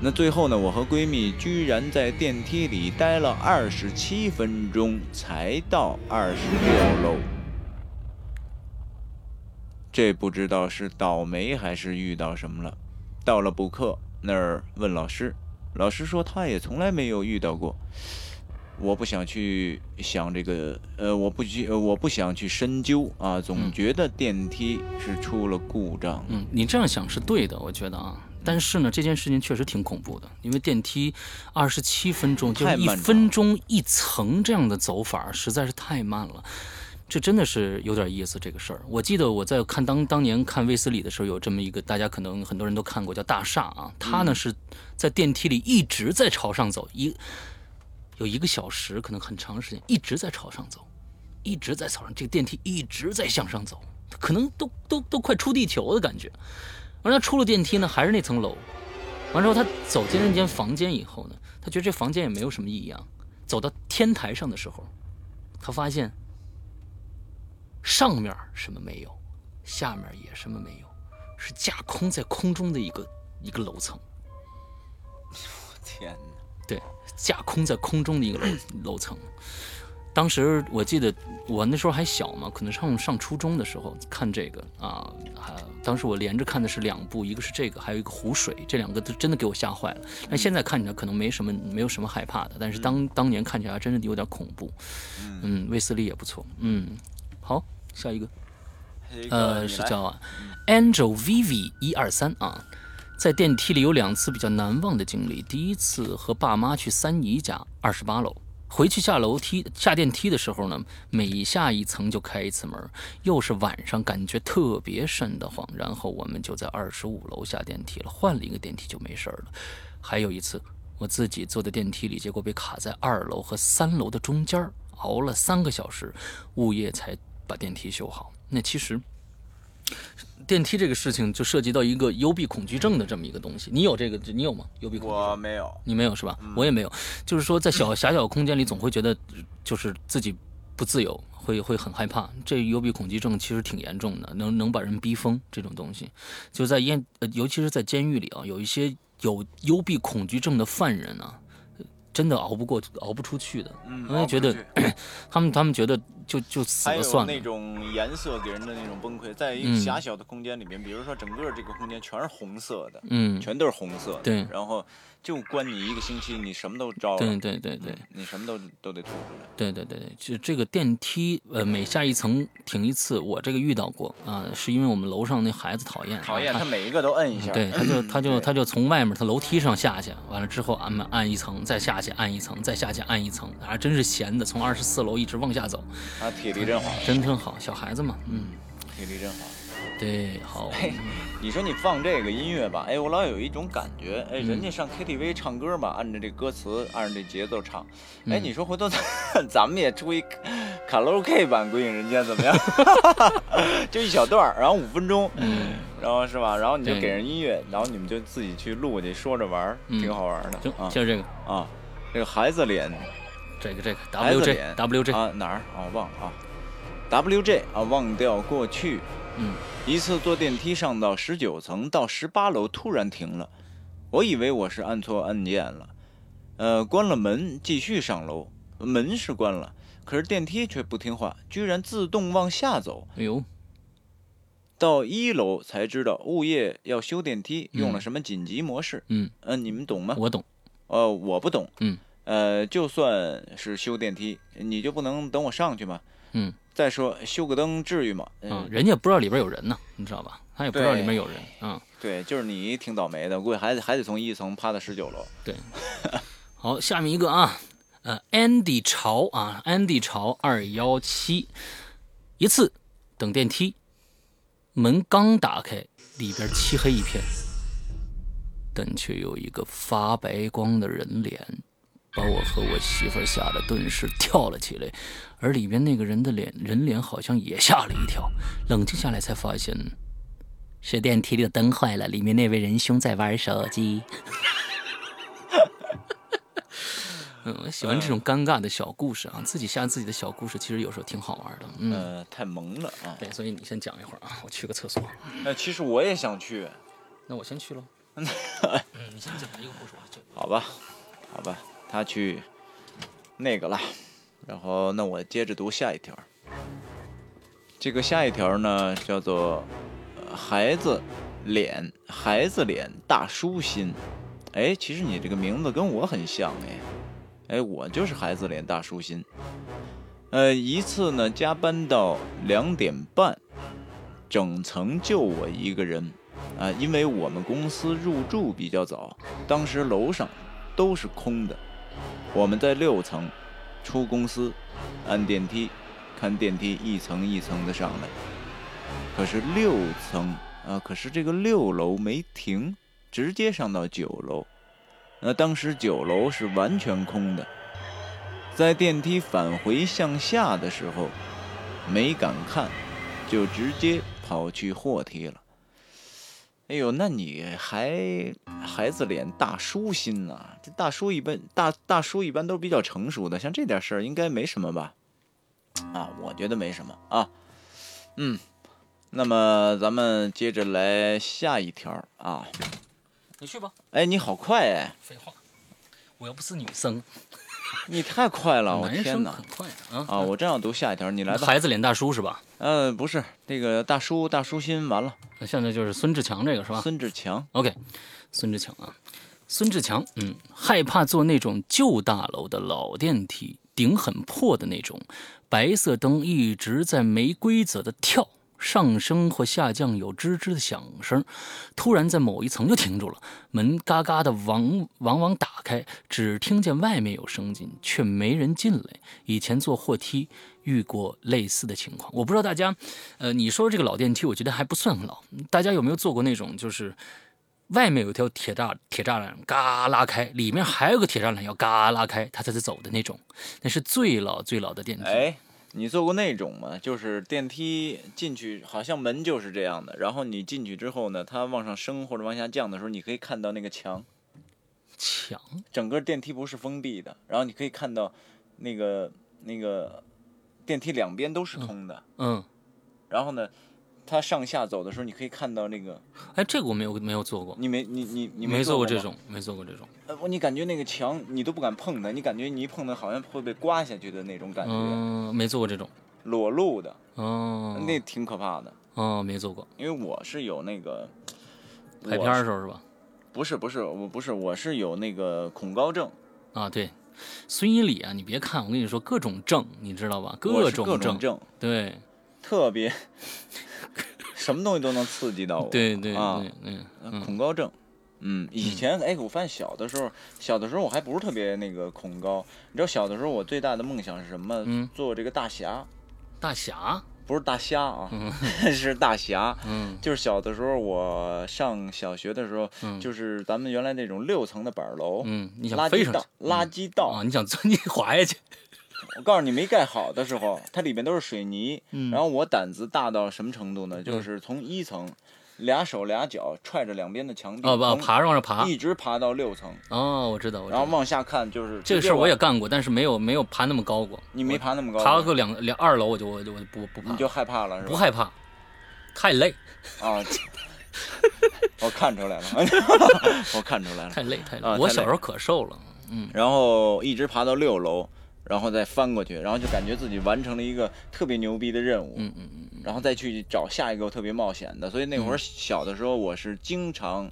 那最后呢，我和闺蜜居然在电梯里待了二十七分钟，才到二十六楼。这不知道是倒霉还是遇到什么了。到了补课那儿问老师，老师说他也从来没有遇到过。我不想去想这个，呃，我不去，呃我不想去深究啊，总嗯觉得电梯是出了故障。嗯，你这样想是对的，我觉得啊。但是呢，这件事情确实挺恐怖的，因为电梯二十七分钟，就是一分钟一层这样的走法，实在是太慢了。这真的是有点意思，这个事儿。我记得我在看当当年看卫斯理的时候，有这么一个，大家可能很多人都看过，叫大厦啊。他呢是在电梯里一直在朝上走，一有一个小时，可能很长时间一直在朝上走，一直在朝上，这个电梯一直在向上走，可能都都都快出地球的感觉。完了，他出了电梯呢，还是那层楼。完之后，他走进那间房间以后呢，他觉得这房间也没有什么异样。走到天台上的时候，他发现上面什么没有，下面也什么没有，是架空在空中的一个一个楼层。[laughs] 我天哪！对，架空在空中的一个楼 [coughs] 楼层。当时我记得我那时候还小嘛，可能上上初中的时候看这个啊，还当时我连着看的是两部，一个是这个，还有一个湖水，这两个都真的给我吓坏了。但现在看起来可能没什么没有什么害怕的，但是当当年看起来真的有点恐怖。嗯，卫斯理也不错。嗯，好，下一个。这个呃，是叫啊 Angel Vivi 一二三啊，在电梯里有两次比较难忘的经历。第一次和爸妈去三姨家，二十八楼。回去下楼梯、下电梯的时候呢，每下一层就开一次门，又是晚上，感觉特别瘆得慌。然后我们就在二十五楼下电梯了，换了一个电梯就没事了。还有一次，我自己坐在电梯里，结果被卡在二楼和三楼的中间，熬了三个小时，物业才把电梯修好。那其实。电梯这个事情就涉及到一个幽闭恐惧症的这么一个东西，你有这个？你有吗？幽闭恐惧症？我没有，你没有是吧？我也没有。就是说，在小狭小空间里，总会觉得就是自己不自由，会会很害怕。这幽闭恐惧症其实挺严重的，能能把人逼疯。这种东西，就在监，呃，尤其是在监狱里啊，有一些有幽闭恐惧症的犯人啊，真的熬不过，熬不出去的。嗯，因为觉得 [clears throat] 他们他们觉得就就死了算了。那。种颜色给人的那种崩溃，在一嗯。个狭小的空间里面，比如说整个这个空间全是红色的，嗯，全都是红色的，对。然后就关你一个星期，你什么都招，对对对对。你什么都都得吐出来。对对对对，就这个电梯，呃，每下一层停一次，我这个遇到过。啊、是因为我们楼上那孩子讨厌，讨厌，他他每一个都摁一下，对，他就 [laughs] 他就他就从外面他楼梯上下去，完了之后按按一层，再下去按一层，再下去按一层，还真是闲的，从二十四楼一直往下走，他体力真好，真真好，小孩子嘛，嗯，体力真好。对，好，嘿，你说你放这个音乐吧，哎，我老有一种感觉，哎，嗯人家上 KTV 唱歌吧，按着这歌词，按着这节奏唱，哎，嗯你说回头咱 [laughs] 咱们也出一卡拉 OK 版归隐人间怎么样？[laughs] 就一小段，然后五分钟，嗯，然后是吧？然后你就给人音乐，然后你们就自己去录去，说着玩挺好玩的就啊就是这个啊！这个孩子脸这个这个 WJ WJ 啊哪儿啊？我忘了啊，WJ 啊，忘掉过去。嗯，一次坐电梯上到十九层，到十八楼突然停了，我以为我是按错按键了，呃，关了门继续上楼，门是关了，可是电梯却不听话，居然自动往下走。哎呦，到一楼才知道物业要修电梯，嗯用了什么紧急模式。嗯，呃，你们懂吗？我懂，呃，我不懂。嗯，呃，就算是修电梯，你就不能等我上去吗？嗯再说修个灯至于吗？嗯，啊，人家不知道里边有人呢，你知道吧？他也不知道里面有人嗯。对，就是你挺倒霉的，估计还得还得从一层爬到十九楼。对，好，下面一个啊，呃，Andy 潮啊，Andy 潮二幺七，一次等电梯，门刚打开，里边漆黑一片，但却有一个发白光的人脸，把我和我媳妇儿吓得顿时跳了起来，而里边那个人的脸人脸好像也吓了一跳，冷静下来才发现。是电梯里的灯坏了，里面那位仁兄在玩手机。[laughs] 嗯，我喜欢这种尴尬的小故事啊，自己吓自己的小故事，其实有时候挺好玩的。嗯，呃，太萌了啊！对，所以你先讲一会儿啊，我去个厕所。呃，其实我也想去，那我先去喽。[laughs] 嗯，你先讲一个故事，我就好吧，好吧，他去那个了，然后那我接着读下一条。这个下一条呢叫做孩子脸，孩子脸大叔心。哎，其实你这个名字跟我很像哎，哎，我就是孩子脸大叔心。呃，一次呢加班到两点半，整层就我一个人。啊，因为我们公司入住比较早，当时楼上都是空的。我们在六层，出公司，按电梯，看电梯一层一层的上来。可是六层啊，可是这个六楼没停，直接上到九楼。那当时九楼是完全空的，在电梯返回向下的时候，没敢看，就直接跑去货梯了。哎呦，那你还孩子脸大叔心呐、这大叔一般大大叔一般都是比较成熟的，像这点事儿应该没什么吧？啊，我觉得没什么啊。嗯，那么咱们接着来下一条啊。你去吧。哎，你好快哎，废话，我又不是女生，[laughs] 你太快了，我男天哪生很！快啊。啊，我正要读下一条，你来吧。孩子脸大叔是吧？呃，不是，那个大叔大叔心完了，那现在就是孙志强这个是吧？孙志强。OK，孙志强啊，孙志强，嗯，害怕坐那种旧大楼的老电梯，顶很破的那种，白色灯一直在没规则的跳，上升或下降有吱吱的响声，突然在某一层就停住了，门嘎嘎的往往往打开，只听见外面有声音，却没人进来。以前坐货梯遇过类似的情况，我不知道大家，呃，你说这个老电梯，我觉得还不算很老，大家有没有坐过那种就是？外面有一条铁栅铁栅栏，嘎拉开，里面还有个铁栅栏要嘎拉开，它才走的那种，那是最老最老的电梯。你坐过那种吗？就是电梯进去，好像门就是这样的。然后你进去之后呢，它往上升或者往下降的时候，你可以看到那个墙，墙整个电梯不是封闭的，然后你可以看到那个那个电梯两边都是通的。嗯，然后呢，它上下走的时候，你可以看到那个，哎，这个我没有没有做过，你没你你你没做过这种，没做过这种。呃，我你感觉那个墙你都不敢碰它，你感觉你一碰它好像会被刮下去的那种感觉，嗯，没做过这种。裸露的，哦，那挺可怕的。哦没做过，因为我是有那个拍片的时候是吧？不是不是我不是我是有那个恐高症，啊，对，孙一礼啊，你别看我跟你说各种症，你知道吧？各种症，对。特别什么东西都能刺激到我。对对啊，恐高症。嗯，以前哎，我发现小的时候，小的时候我还不是特别那个恐高。你知道小的时候我最大的梦想是什么？嗯做这个大侠，大侠，不是大虾啊，[laughs] 是大侠。嗯就是小的时候我上小学的时候，嗯就是咱们原来那种六层的板楼，嗯，你想垃圾道飞上去，垃圾道啊？你想钻进滑下去？我告诉你，没盖好的时候，它里面都是水泥。嗯然后我胆子大到什么程度呢？就是从一层，俩手俩脚踹着两边的墙壁，哦不，从爬往上爬。一直爬到六层，哦，我知道，我知道。然后往下看就是这个事儿我也干过，但是没有没有爬那么高过。你没爬那么高，爬个两两二楼我就我就我就不不怕你，就害怕了是吧？不害怕，太累啊，[laughs] 我看出来了，[laughs] 我看出来了。太累太累。啊太累我小时候可瘦了，嗯然后一直爬到六楼，然后再翻过去，然后就感觉自己完成了一个特别牛逼的任务。嗯嗯嗯嗯，然后再去找下一个特别冒险的。所以那会儿小的时候，我是经常，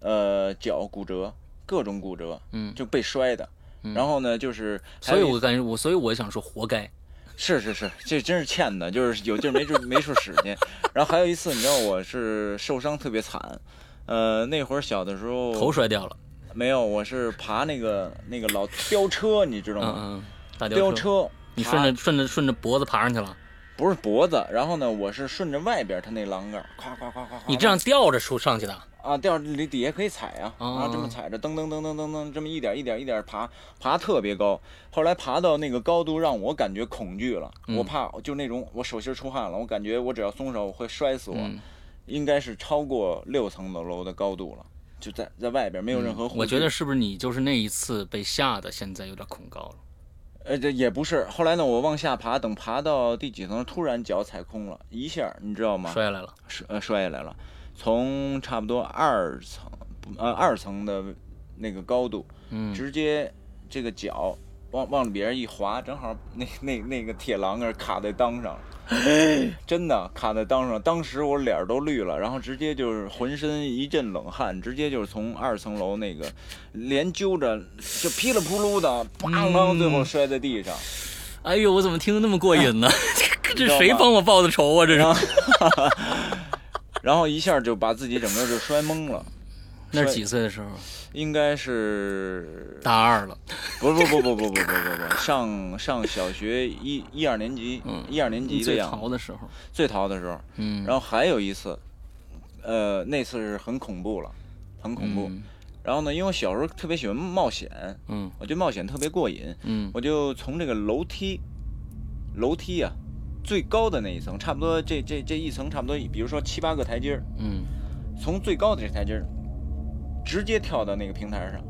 呃，脚骨折，各种骨折，嗯就被摔的。嗯然后呢，就是所以我感觉我所以我想说活该。是是是，这真是欠的，就是有劲儿没处没处使去。[laughs] 然后还有一次，你知道我是受伤特别惨，呃，那会儿小的时候头摔掉了，没有，我是爬那个那个老吊车，你知道吗？嗯嗯，大飙车，车，你顺着顺着顺着脖子爬上去了，不是脖子，然后呢，我是顺着外边它那栏杆儿，咵咵咵咵咵，你这样吊着出上去的，啊，吊着你底下可以踩啊，哦。然后这么踩着，噔噔噔噔噔噔，这么一点一点一点爬，爬特别高。后来爬到那个高度，让我感觉恐惧了，嗯。我怕就那种我手心出汗了，我感觉我只要松手我会摔死我，嗯，应该是超过六层的楼的高度了，就在在外边没有任何。嗯我觉得是不是你就是那一次被吓的，现在有点恐高了？呃，这也不是。后来呢，我往下爬，等爬到第几层，突然脚踩空了，一下，你知道吗？摔下来了，摔呃摔下来了，从差不多二层呃二层的那个高度，嗯，直接这个脚往往别人一滑，正好那那那个铁栏杆卡在裆上了，真的卡在裆上。当时我脸都绿了，然后直接就是浑身一阵冷汗，直接就是从二层楼那个连揪着就噼里扑噜的，砰砰，最后摔在地上。哎呦，我怎么听着那么过瘾呢？[laughs] 这知道吗谁帮我报的仇啊？这 [laughs] 然是？后然后一下就把自己整个就摔懵了，那是几岁的时候？应该是大二了。不不不不不不不不不，上上小学一一二年级，嗯一二年级的最样子，淘的时候，最淘的时候。嗯，然后还有一次，呃，那次是很恐怖了，很恐怖。嗯然后呢，因为我小时候特别喜欢冒险，嗯我觉得冒险特别过瘾，嗯我就从这个楼梯，楼梯啊，最高的那一层，差不多这这这一层差不多，比如说七八个台阶儿，嗯从最高的这台阶儿直接跳到那个平台上，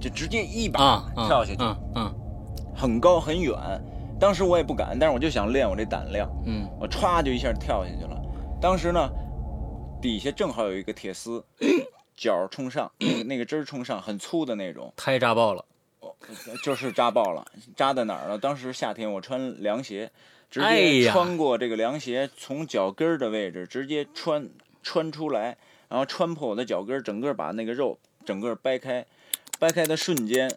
就直接一把跳下去，嗯嗯很高很远。当时我也不敢，但是我就想练我这胆量，嗯我歘就一下跳下去了。当时呢，底下正好有一个铁丝，[coughs] 脚冲上，那个那个针儿冲上，很粗的那种，胎扎爆了。就是扎爆了。扎在哪儿了？当时夏天我穿凉鞋，直哎接穿过这个凉鞋，从脚跟儿的位置直接穿穿出来，然后穿破我的脚跟，整个把那个肉整个掰开，掰开的瞬间，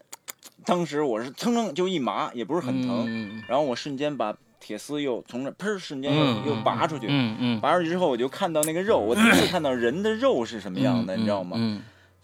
当时我是蹭蹭就一麻，也不是很疼。嗯然后我瞬间把铁丝又从那砰瞬间又又拔出去，拔出去之后我就看到那个肉，我第一次看到人的肉是什么样的，嗯你知道吗？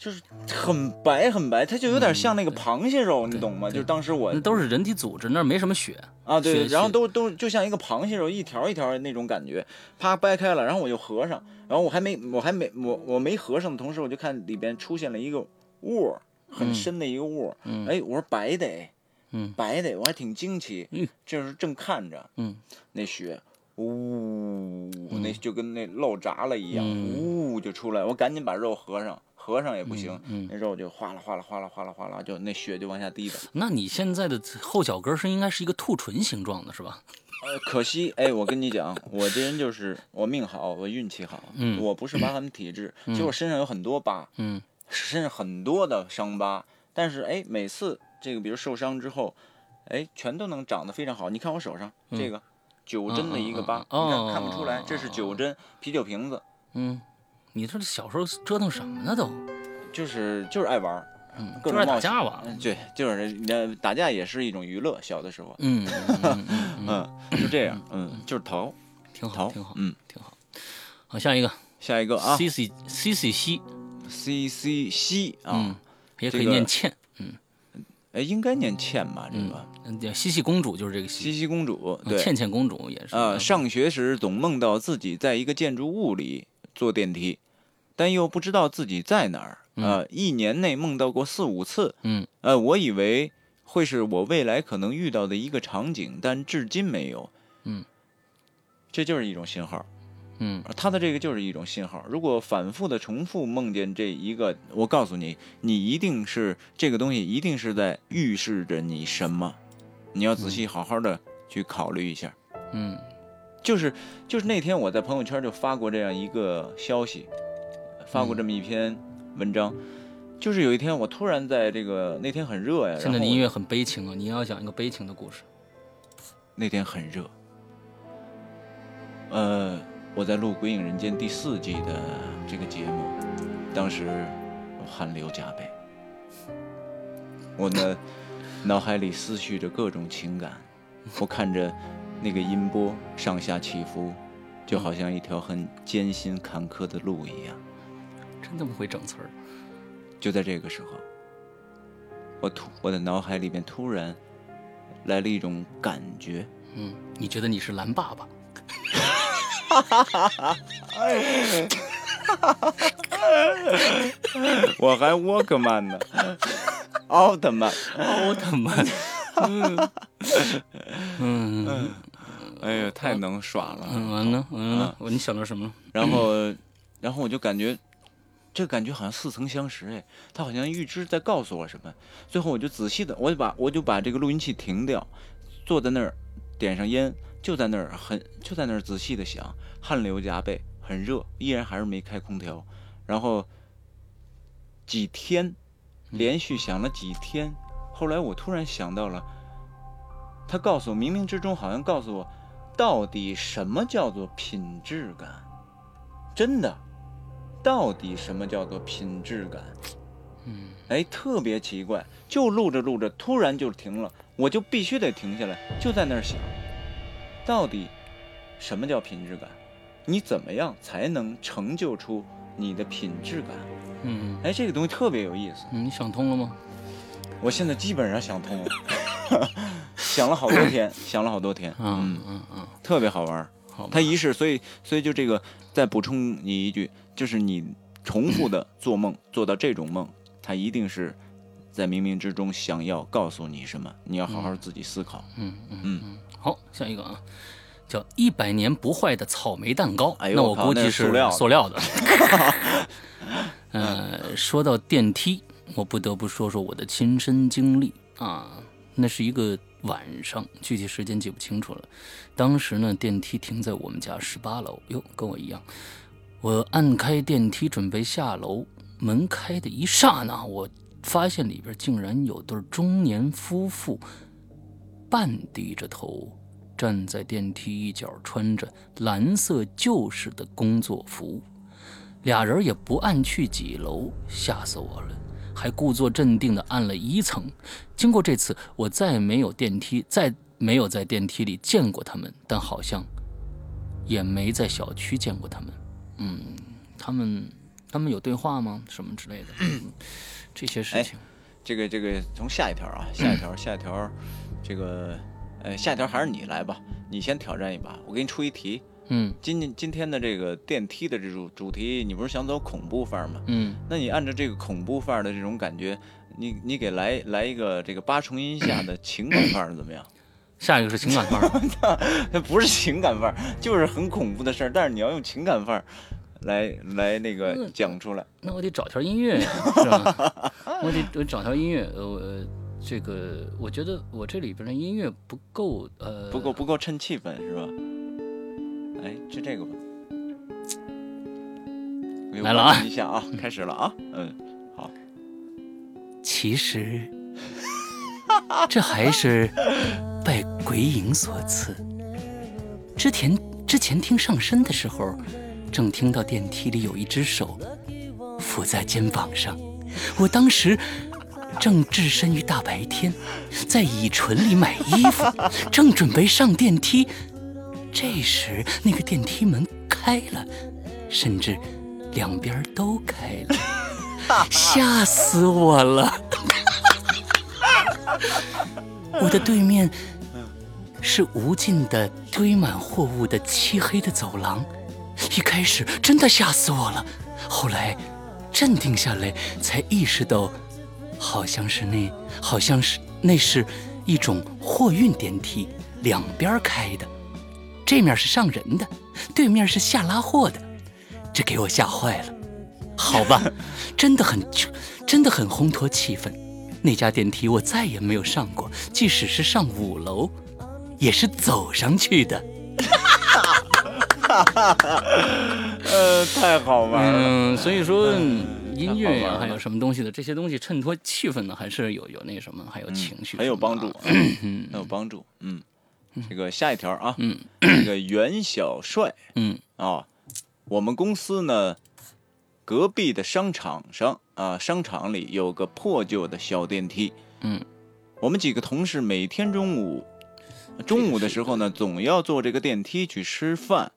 嗯，就是很白很白，它就有点像那个螃蟹肉，你懂吗？就是当时我那都是人体组织，那没什么血。啊，对，然后都都就像一个螃蟹肉，一条一条那种感觉，啪掰开了，然后我就合上，然后我还没我还没我我没合上的同时，我就看里边出现了一个窝，很深的一个窝，嗯哎，我说白的，哎嗯白的，我还挺惊奇，嗯这时候正看着嗯那血，呜，那就跟那漏闸了一样，嗯呜就出来，我赶紧把肉合上，合上也不行，嗯那肉就哗啦哗啦哗啦哗啦哗啦，就那血就往下滴的。那你现在的后脚跟是应该是一个兔唇形状的，是吧？[laughs] 呃，可惜，哎，我跟你讲，我这人就是我命好，我运气好，嗯我不是疤痕体质，其实我身上有很多疤，嗯身上很多的伤疤，但是哎，每次这个比如受伤之后，哎，全都能长得非常好。你看我手上这个九针的一个疤，你看哦看不出来，这是九针啤酒瓶子，嗯，你这小时候折腾什么呢都？就是就是爱玩儿，嗯，就是爱打架吧？嗯，对，就是呃打架也是一种娱乐，小的时候，嗯嗯嗯嗯，嗯，就这样，嗯，就是逃挺好，挺好，嗯，挺好。好，下一个下一个啊 C C C C 西，，C C 西啊。嗯，也可以这个念倩，哎，应该念倩吧？这个西西公主就是这个西，西西公主，对，倩倩公主也是啊，上学时总梦到自己在一个建筑物里坐电梯，但又不知道自己在哪儿。呃，一年内梦到过四五次。嗯呃，我以为会是我未来可能遇到的一个场景，但至今没有。嗯，这就是一种信号。嗯他的这个就是一种信号。如果反复的重复梦见这一个，我告诉你，你一定是这个东西，一定是在预示着你什么，你要仔细好好的去考虑一下。嗯就是就是那天我在朋友圈就发过这样一个消息，发过这么一篇文章，就是有一天我突然在这个那天很热呀，现在的音乐很悲情啊，你要讲一个悲情的故事。那天很热，呃，我在录《鬼影人间》第四季的这个节目，当时我汗流浃背，我呢 [laughs] 脑海里思绪着各种情感，我看着那个音波上下起伏，就好像一条很艰辛坎坷的路一样。真他妈会整词儿？就在这个时候，我突我的脑海里面突然来了一种感觉，嗯，你觉得你是蓝爸爸？我还沃克曼呢，[laughs] 奥特曼。奥特曼。嗯嗯哎呀，太能耍了。嗯，完了完了，我你想到什么了？然后，然后我就感觉，这个感觉好像似曾相识，哎，他好像预知在告诉我什么。最后我就仔细的，我就把我就把这个录音器停掉，坐在那儿，点上烟，就在那儿很就在那儿仔细的想，汗流浃背，很热，依然还是没开空调。然后几天，连续想了几天，后来我突然想到了，他告诉我，冥冥之中好像告诉我，到底什么叫做品质感？真的，到底什么叫做品质感？嗯哎，特别奇怪，就录着录着，突然就停了，我就必须得停下来，就在那儿想，到底什么叫品质感？你怎么样才能成就出你的品质感？嗯哎，这个东西特别有意思，嗯，你想通了吗？我现在基本上想通了，想了好多天，[laughs] 想了好多天，嗯嗯嗯，特别好玩儿。好吧，它一是，所以所以就这个，再补充你一句，就是你重复的做梦 [clears throat] 做到这种梦，他一定是在冥冥之中想要告诉你什么，你要好好自己思考。嗯嗯嗯嗯，好，下一个啊，叫一百年不坏的草莓蛋糕。哎呦那我估计是是塑料的塑料的。[laughs] [laughs] 呃，说到电梯，我不得不说说我的亲身经历啊。那是一个晚上，具体时间记不清楚了。当时呢，电梯停在我们家十八楼，哟，跟我一样。我按开电梯准备下楼，门开的一刹那，我发现里边竟然有对中年夫妇，半低着头站在电梯一角，穿着蓝色旧式的工作服。俩人也不按去几楼，吓死我了，还故作镇定地按了一层。经过这次，我再没有电梯，再没有在电梯里见过他们，但好像也没在小区见过他们。嗯，他们他们有对话吗？什么之类的？嗯 [clears throat] 这些事情。这个这个从下一条啊，下一条下一条，这个呃下一条还是你来吧，你先挑战一把，我给你出一题。嗯今今天的这个电梯的这种主题，你不是想走恐怖范儿吗？嗯，那你按照这个恐怖范儿的这种感觉，你你给来来一个这个八重音下的情感范儿怎么样？下一个是情感范儿。那 [laughs] 不是情感范儿，就是很恐怖的事儿，但是你要用情感范儿来来那个嗯讲出来。那我得找条音乐呀，是吧？[laughs] 我得我找条音乐。呃，我这个我觉得我这里边的音乐不够，呃，不够不够衬气氛是吧？哎，就这个吧？我来了啊一下啊，开始了啊，嗯，好，其实，[laughs] 这还是拜鬼影所赐。之前之前听上身的时候，正听到电梯里有一只手抚在肩膀上，我当时正置身于大白天，在乙醇里买衣服，[laughs] 正准备上电梯。这时，那个电梯门开了，甚至两边都开了，[laughs] 吓死我了！我的对面是无尽的堆满货物的漆黑的走廊，一开始真的吓死我了，后来镇定下来，才意识到，好像是那，好像是那是一种货运电梯，两边开的，这面是上人的，对面是下拉货的，这给我吓坏了。好吧，[laughs] 真的很，真的很烘托气氛。那家电梯我再也没有上过，即使是上五楼，也是走上去的。[laughs] 呃，太好玩了。嗯，所以说嗯音乐呀、太好玩了。还有什么东西的，这些东西衬托气氛呢，还是有有那什么，还有情绪、[clears throat] 嗯很有帮助，，嗯。很有帮助。嗯，这个下一条啊，嗯。这个袁小帅。嗯。啊，我们公司呢，隔壁的商场上啊，商场里有个破旧的小电梯。嗯，我们几个同事每天中午，中午的时候呢，总要坐这个电梯去吃饭。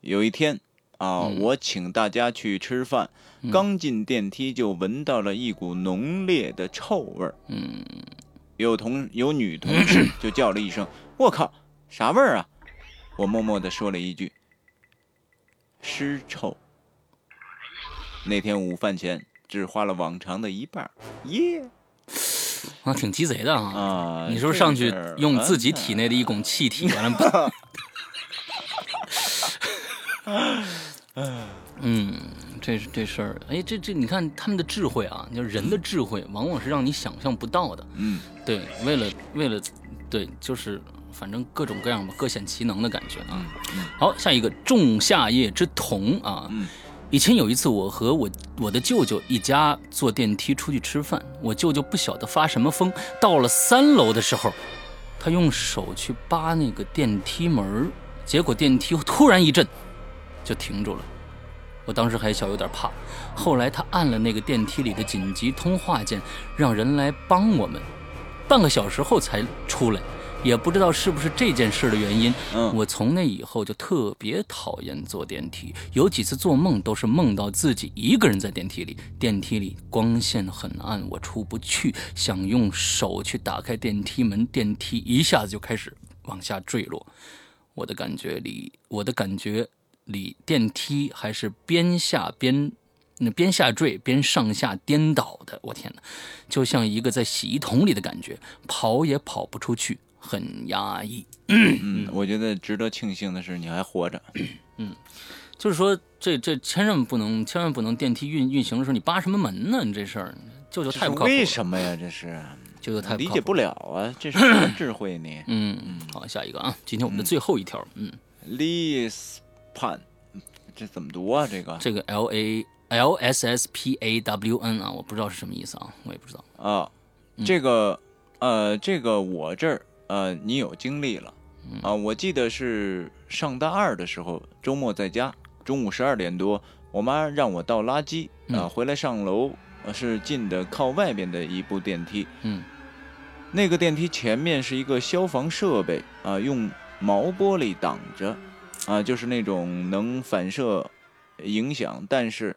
有一天啊，嗯我请大家去吃饭，刚进电梯就闻到了一股浓烈的臭味儿。嗯，有同有女同事 [clears throat] 就叫了一声：“我靠，啥味儿啊？”我默默地说了一句：“尸臭。”那天午饭钱只花了往常的一半儿，耶啊，挺鸡贼的啊！啊！你是不是上去用自己体内的一拱气体，完了把？[laughs] 嗯，这是这事儿，哎，这这你看他们的智慧啊，就是人的智慧，往往是让你想象不到的。嗯对，为了为了，对，就是反正各种各样吧，各显其能的感觉啊。嗯嗯好，下一个仲夏夜之瞳啊。嗯以前有一次，我和我我的舅舅一家坐电梯出去吃饭，我舅舅不晓得发什么疯，到了三楼的时候，他用手去扒那个电梯门结果电梯突然一震，就停住了。我当时还小有点怕，后来他按了那个电梯里的紧急通话键，让人来帮我们，半个小时后才出来。也不知道是不是这件事的原因，嗯我从那以后就特别讨厌坐电梯，有几次做梦都是梦到自己一个人在电梯里，电梯里光线很暗，我出不去，想用手去打开电梯门，电梯一下子就开始往下坠落。我的感觉里，我的感觉里，电梯还是边下边。那边下坠边上下颠倒的，我天哪，就像一个在洗衣桶里的感觉，跑也跑不出去，很压抑。嗯，我觉得值得庆幸的是你还活着。嗯就是说，这这千万不能，千万不能电梯运运行的时候你扒什么门呢？你这事儿，舅舅太不靠谱了。为什么呀？这是舅舅太不靠谱理解不了啊！这是什么智慧呢嗯嗯，好，下一个啊，今天我们的最后一条，嗯，？Lispan，这怎么读啊？这个这个 L A L S S P A W N 啊，我不知道是什么意思啊，我也不知道。啊，嗯这个呃，这个我这儿呃，你有经历了嗯啊？我记得是上大二的时候，周末在家，中午十二点多，我妈让我倒垃圾啊，嗯回来上楼呃是进的靠外边的一部电梯，嗯那个电梯前面是一个消防设备啊，用毛玻璃挡着，啊，就是那种能反射影响，但是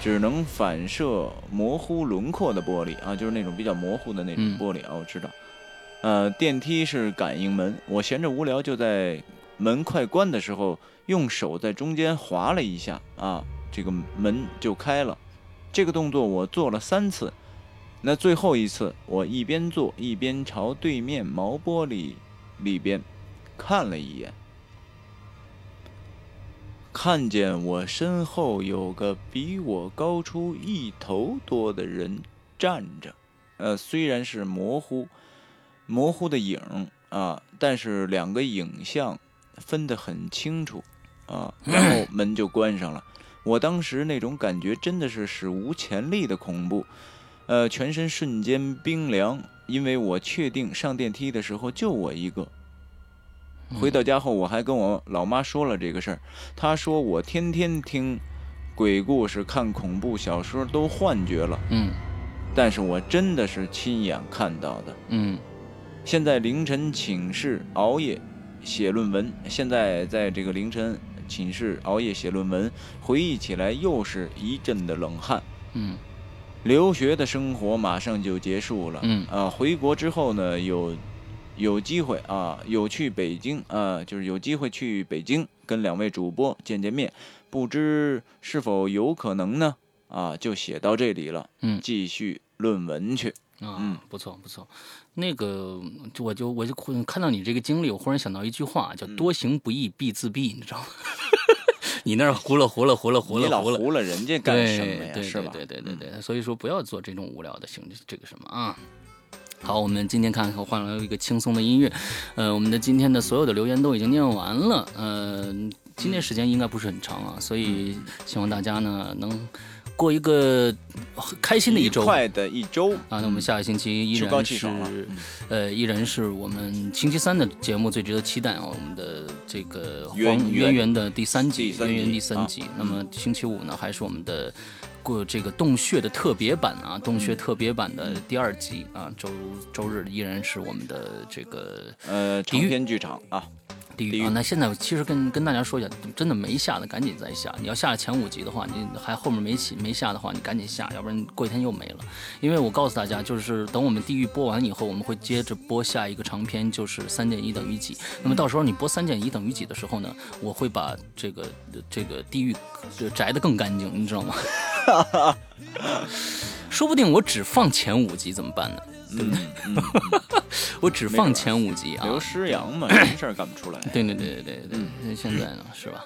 只能反射模糊轮廓的玻璃啊，就是那种比较模糊的那种嗯玻璃啊，我知道。呃，电梯是感应门，我闲着无聊就在门快关的时候，用手在中间划了一下啊，这个门就开了。这个动作我做了三次。那最后一次，我一边做一边朝对面毛玻璃里边看了一眼，看见我身后有个比我高出一头多的人站着，呃，虽然是模糊模糊的影啊，但是两个影像分得很清楚啊，[clears throat] 然后门就关上了。我当时那种感觉真的是史无前例的恐怖，呃，全身瞬间冰凉，因为我确定上电梯的时候就我一个。回到家后，我还跟我老妈说了这个事儿，她说我天天听鬼故事、看恐怖小说都幻觉了，嗯但是我真的是亲眼看到的。嗯现在凌晨寝室熬夜写论文，现在在这个凌晨寝室熬夜写论文，回忆起来又是一阵的冷汗。嗯留学的生活马上就结束了，嗯啊，回国之后呢，有有机会啊，有去北京啊，就是有机会去北京跟两位主播见见面，不知是否有可能呢？啊，就写到这里了，嗯继续论文去。啊，嗯不错不错。那个，就我就我就忽看到你这个经历，我忽然想到一句话，叫嗯“多行不义必自毙”，你知道吗？[laughs] 你那儿糊了糊了糊了糊了糊了，糊了人家干什么呀？对是吧？对对对对，所以说不要做这种无聊的行这个什么啊。好，我们今天看看换了一个轻松的音乐，呃，我们的今天的所有的留言都已经念完了，呃，今天时间应该不是很长啊，所以希望大家呢能过一个开心的一周。快的一周。啊，那我们下个星期依然是呃，依然是我们星期三的节目最值得期待啊，我们的这个黄渊源。的第三季，第三渊源第三集。那么星期五呢，还是我们的过这个洞穴的特别版啊，洞嗯穴特别版的第二集啊，周周日依然是我们的这个呃，长篇剧场啊，地狱啊。那现在其实跟跟大家说一下，真的没下的赶紧再下。你要下了前五集的话，你还后面没起没下的话，你赶紧下，要不然过一天又没了。因为我告诉大家，就是等我们地狱播完以后，我们会接着播下一个长篇，就是三减一等于几。那么到时候你播三减一等于几的时候呢，我会把这个这个地狱就摘得更干净，你知道吗？[laughs] 说不定我只放前五集怎么办呢？嗯嗯，[laughs] 我只放前五集啊，刘诗阳嘛，什么事儿干不出来？对对对对对对，那现在呢是吧？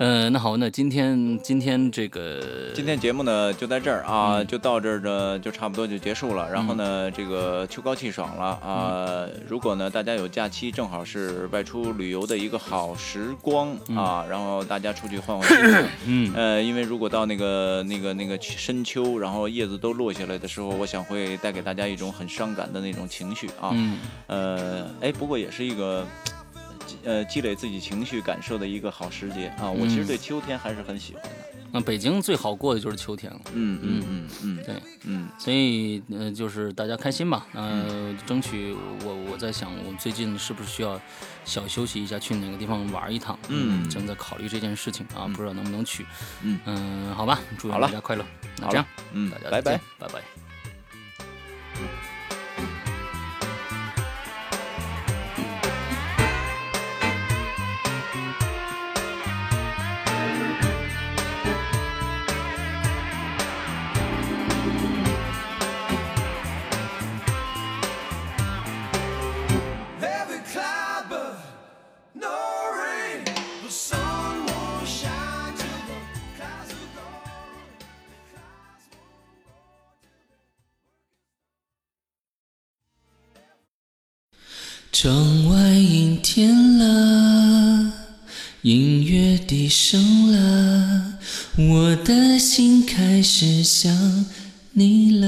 呃，那好，那今天今天这个今天节目呢就在这儿啊，嗯就到这儿呢，就差不多就结束了。然后呢，这个秋高气爽了啊。如果呢大家有假期，正好是外出旅游的一个好时光啊，然后大家出去换换心情。[coughs] 嗯呃，因为如果到那个那个那个深秋，然后叶子都落下来的时候，我想会带给大家一种很伤感的那种情绪啊。嗯呃，哎，不过也是一个。呃，积累自己情绪感受的一个好时节啊！我其实嗯对秋天还是很喜欢的。那北京最好过的就是秋天了，嗯嗯嗯嗯，对，嗯所以呃就是大家开心吧，呃，争取我我在想，我最近是不是需要小休息一下，去哪个地方玩一趟？嗯正在考虑这件事情啊，不知道能不能去。嗯嗯，好吧，祝愿大家快乐。那好这样，嗯大家，拜拜拜拜。窗外阴天了，音乐低声了，我的心开始想你了。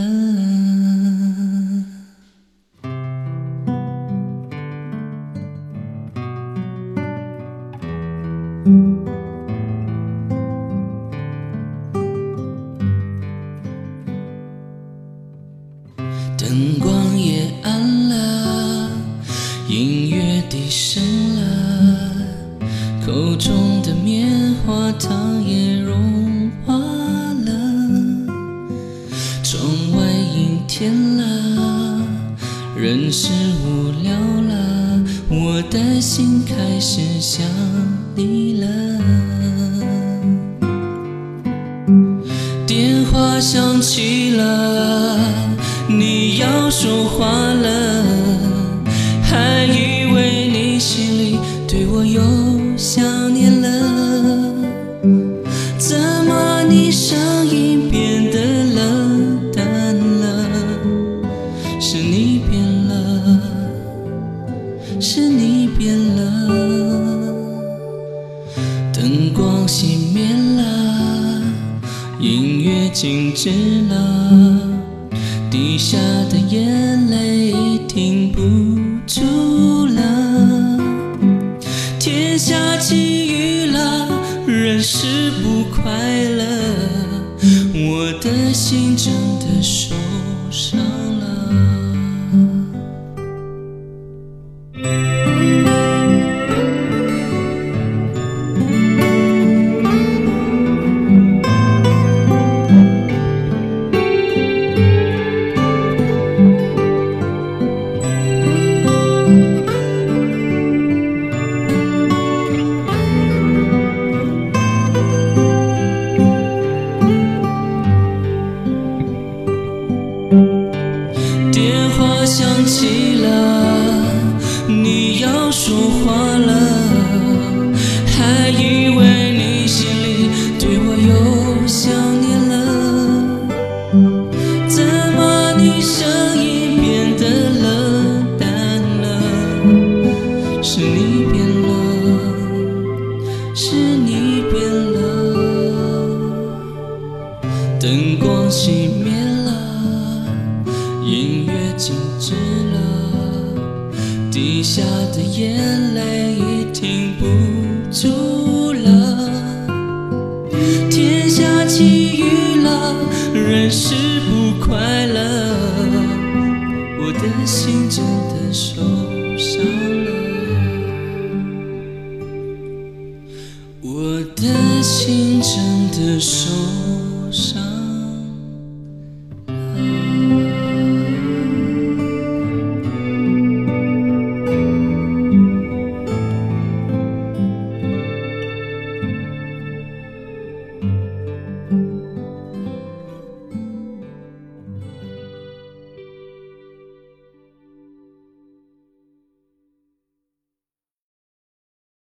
是不快乐我的心真的受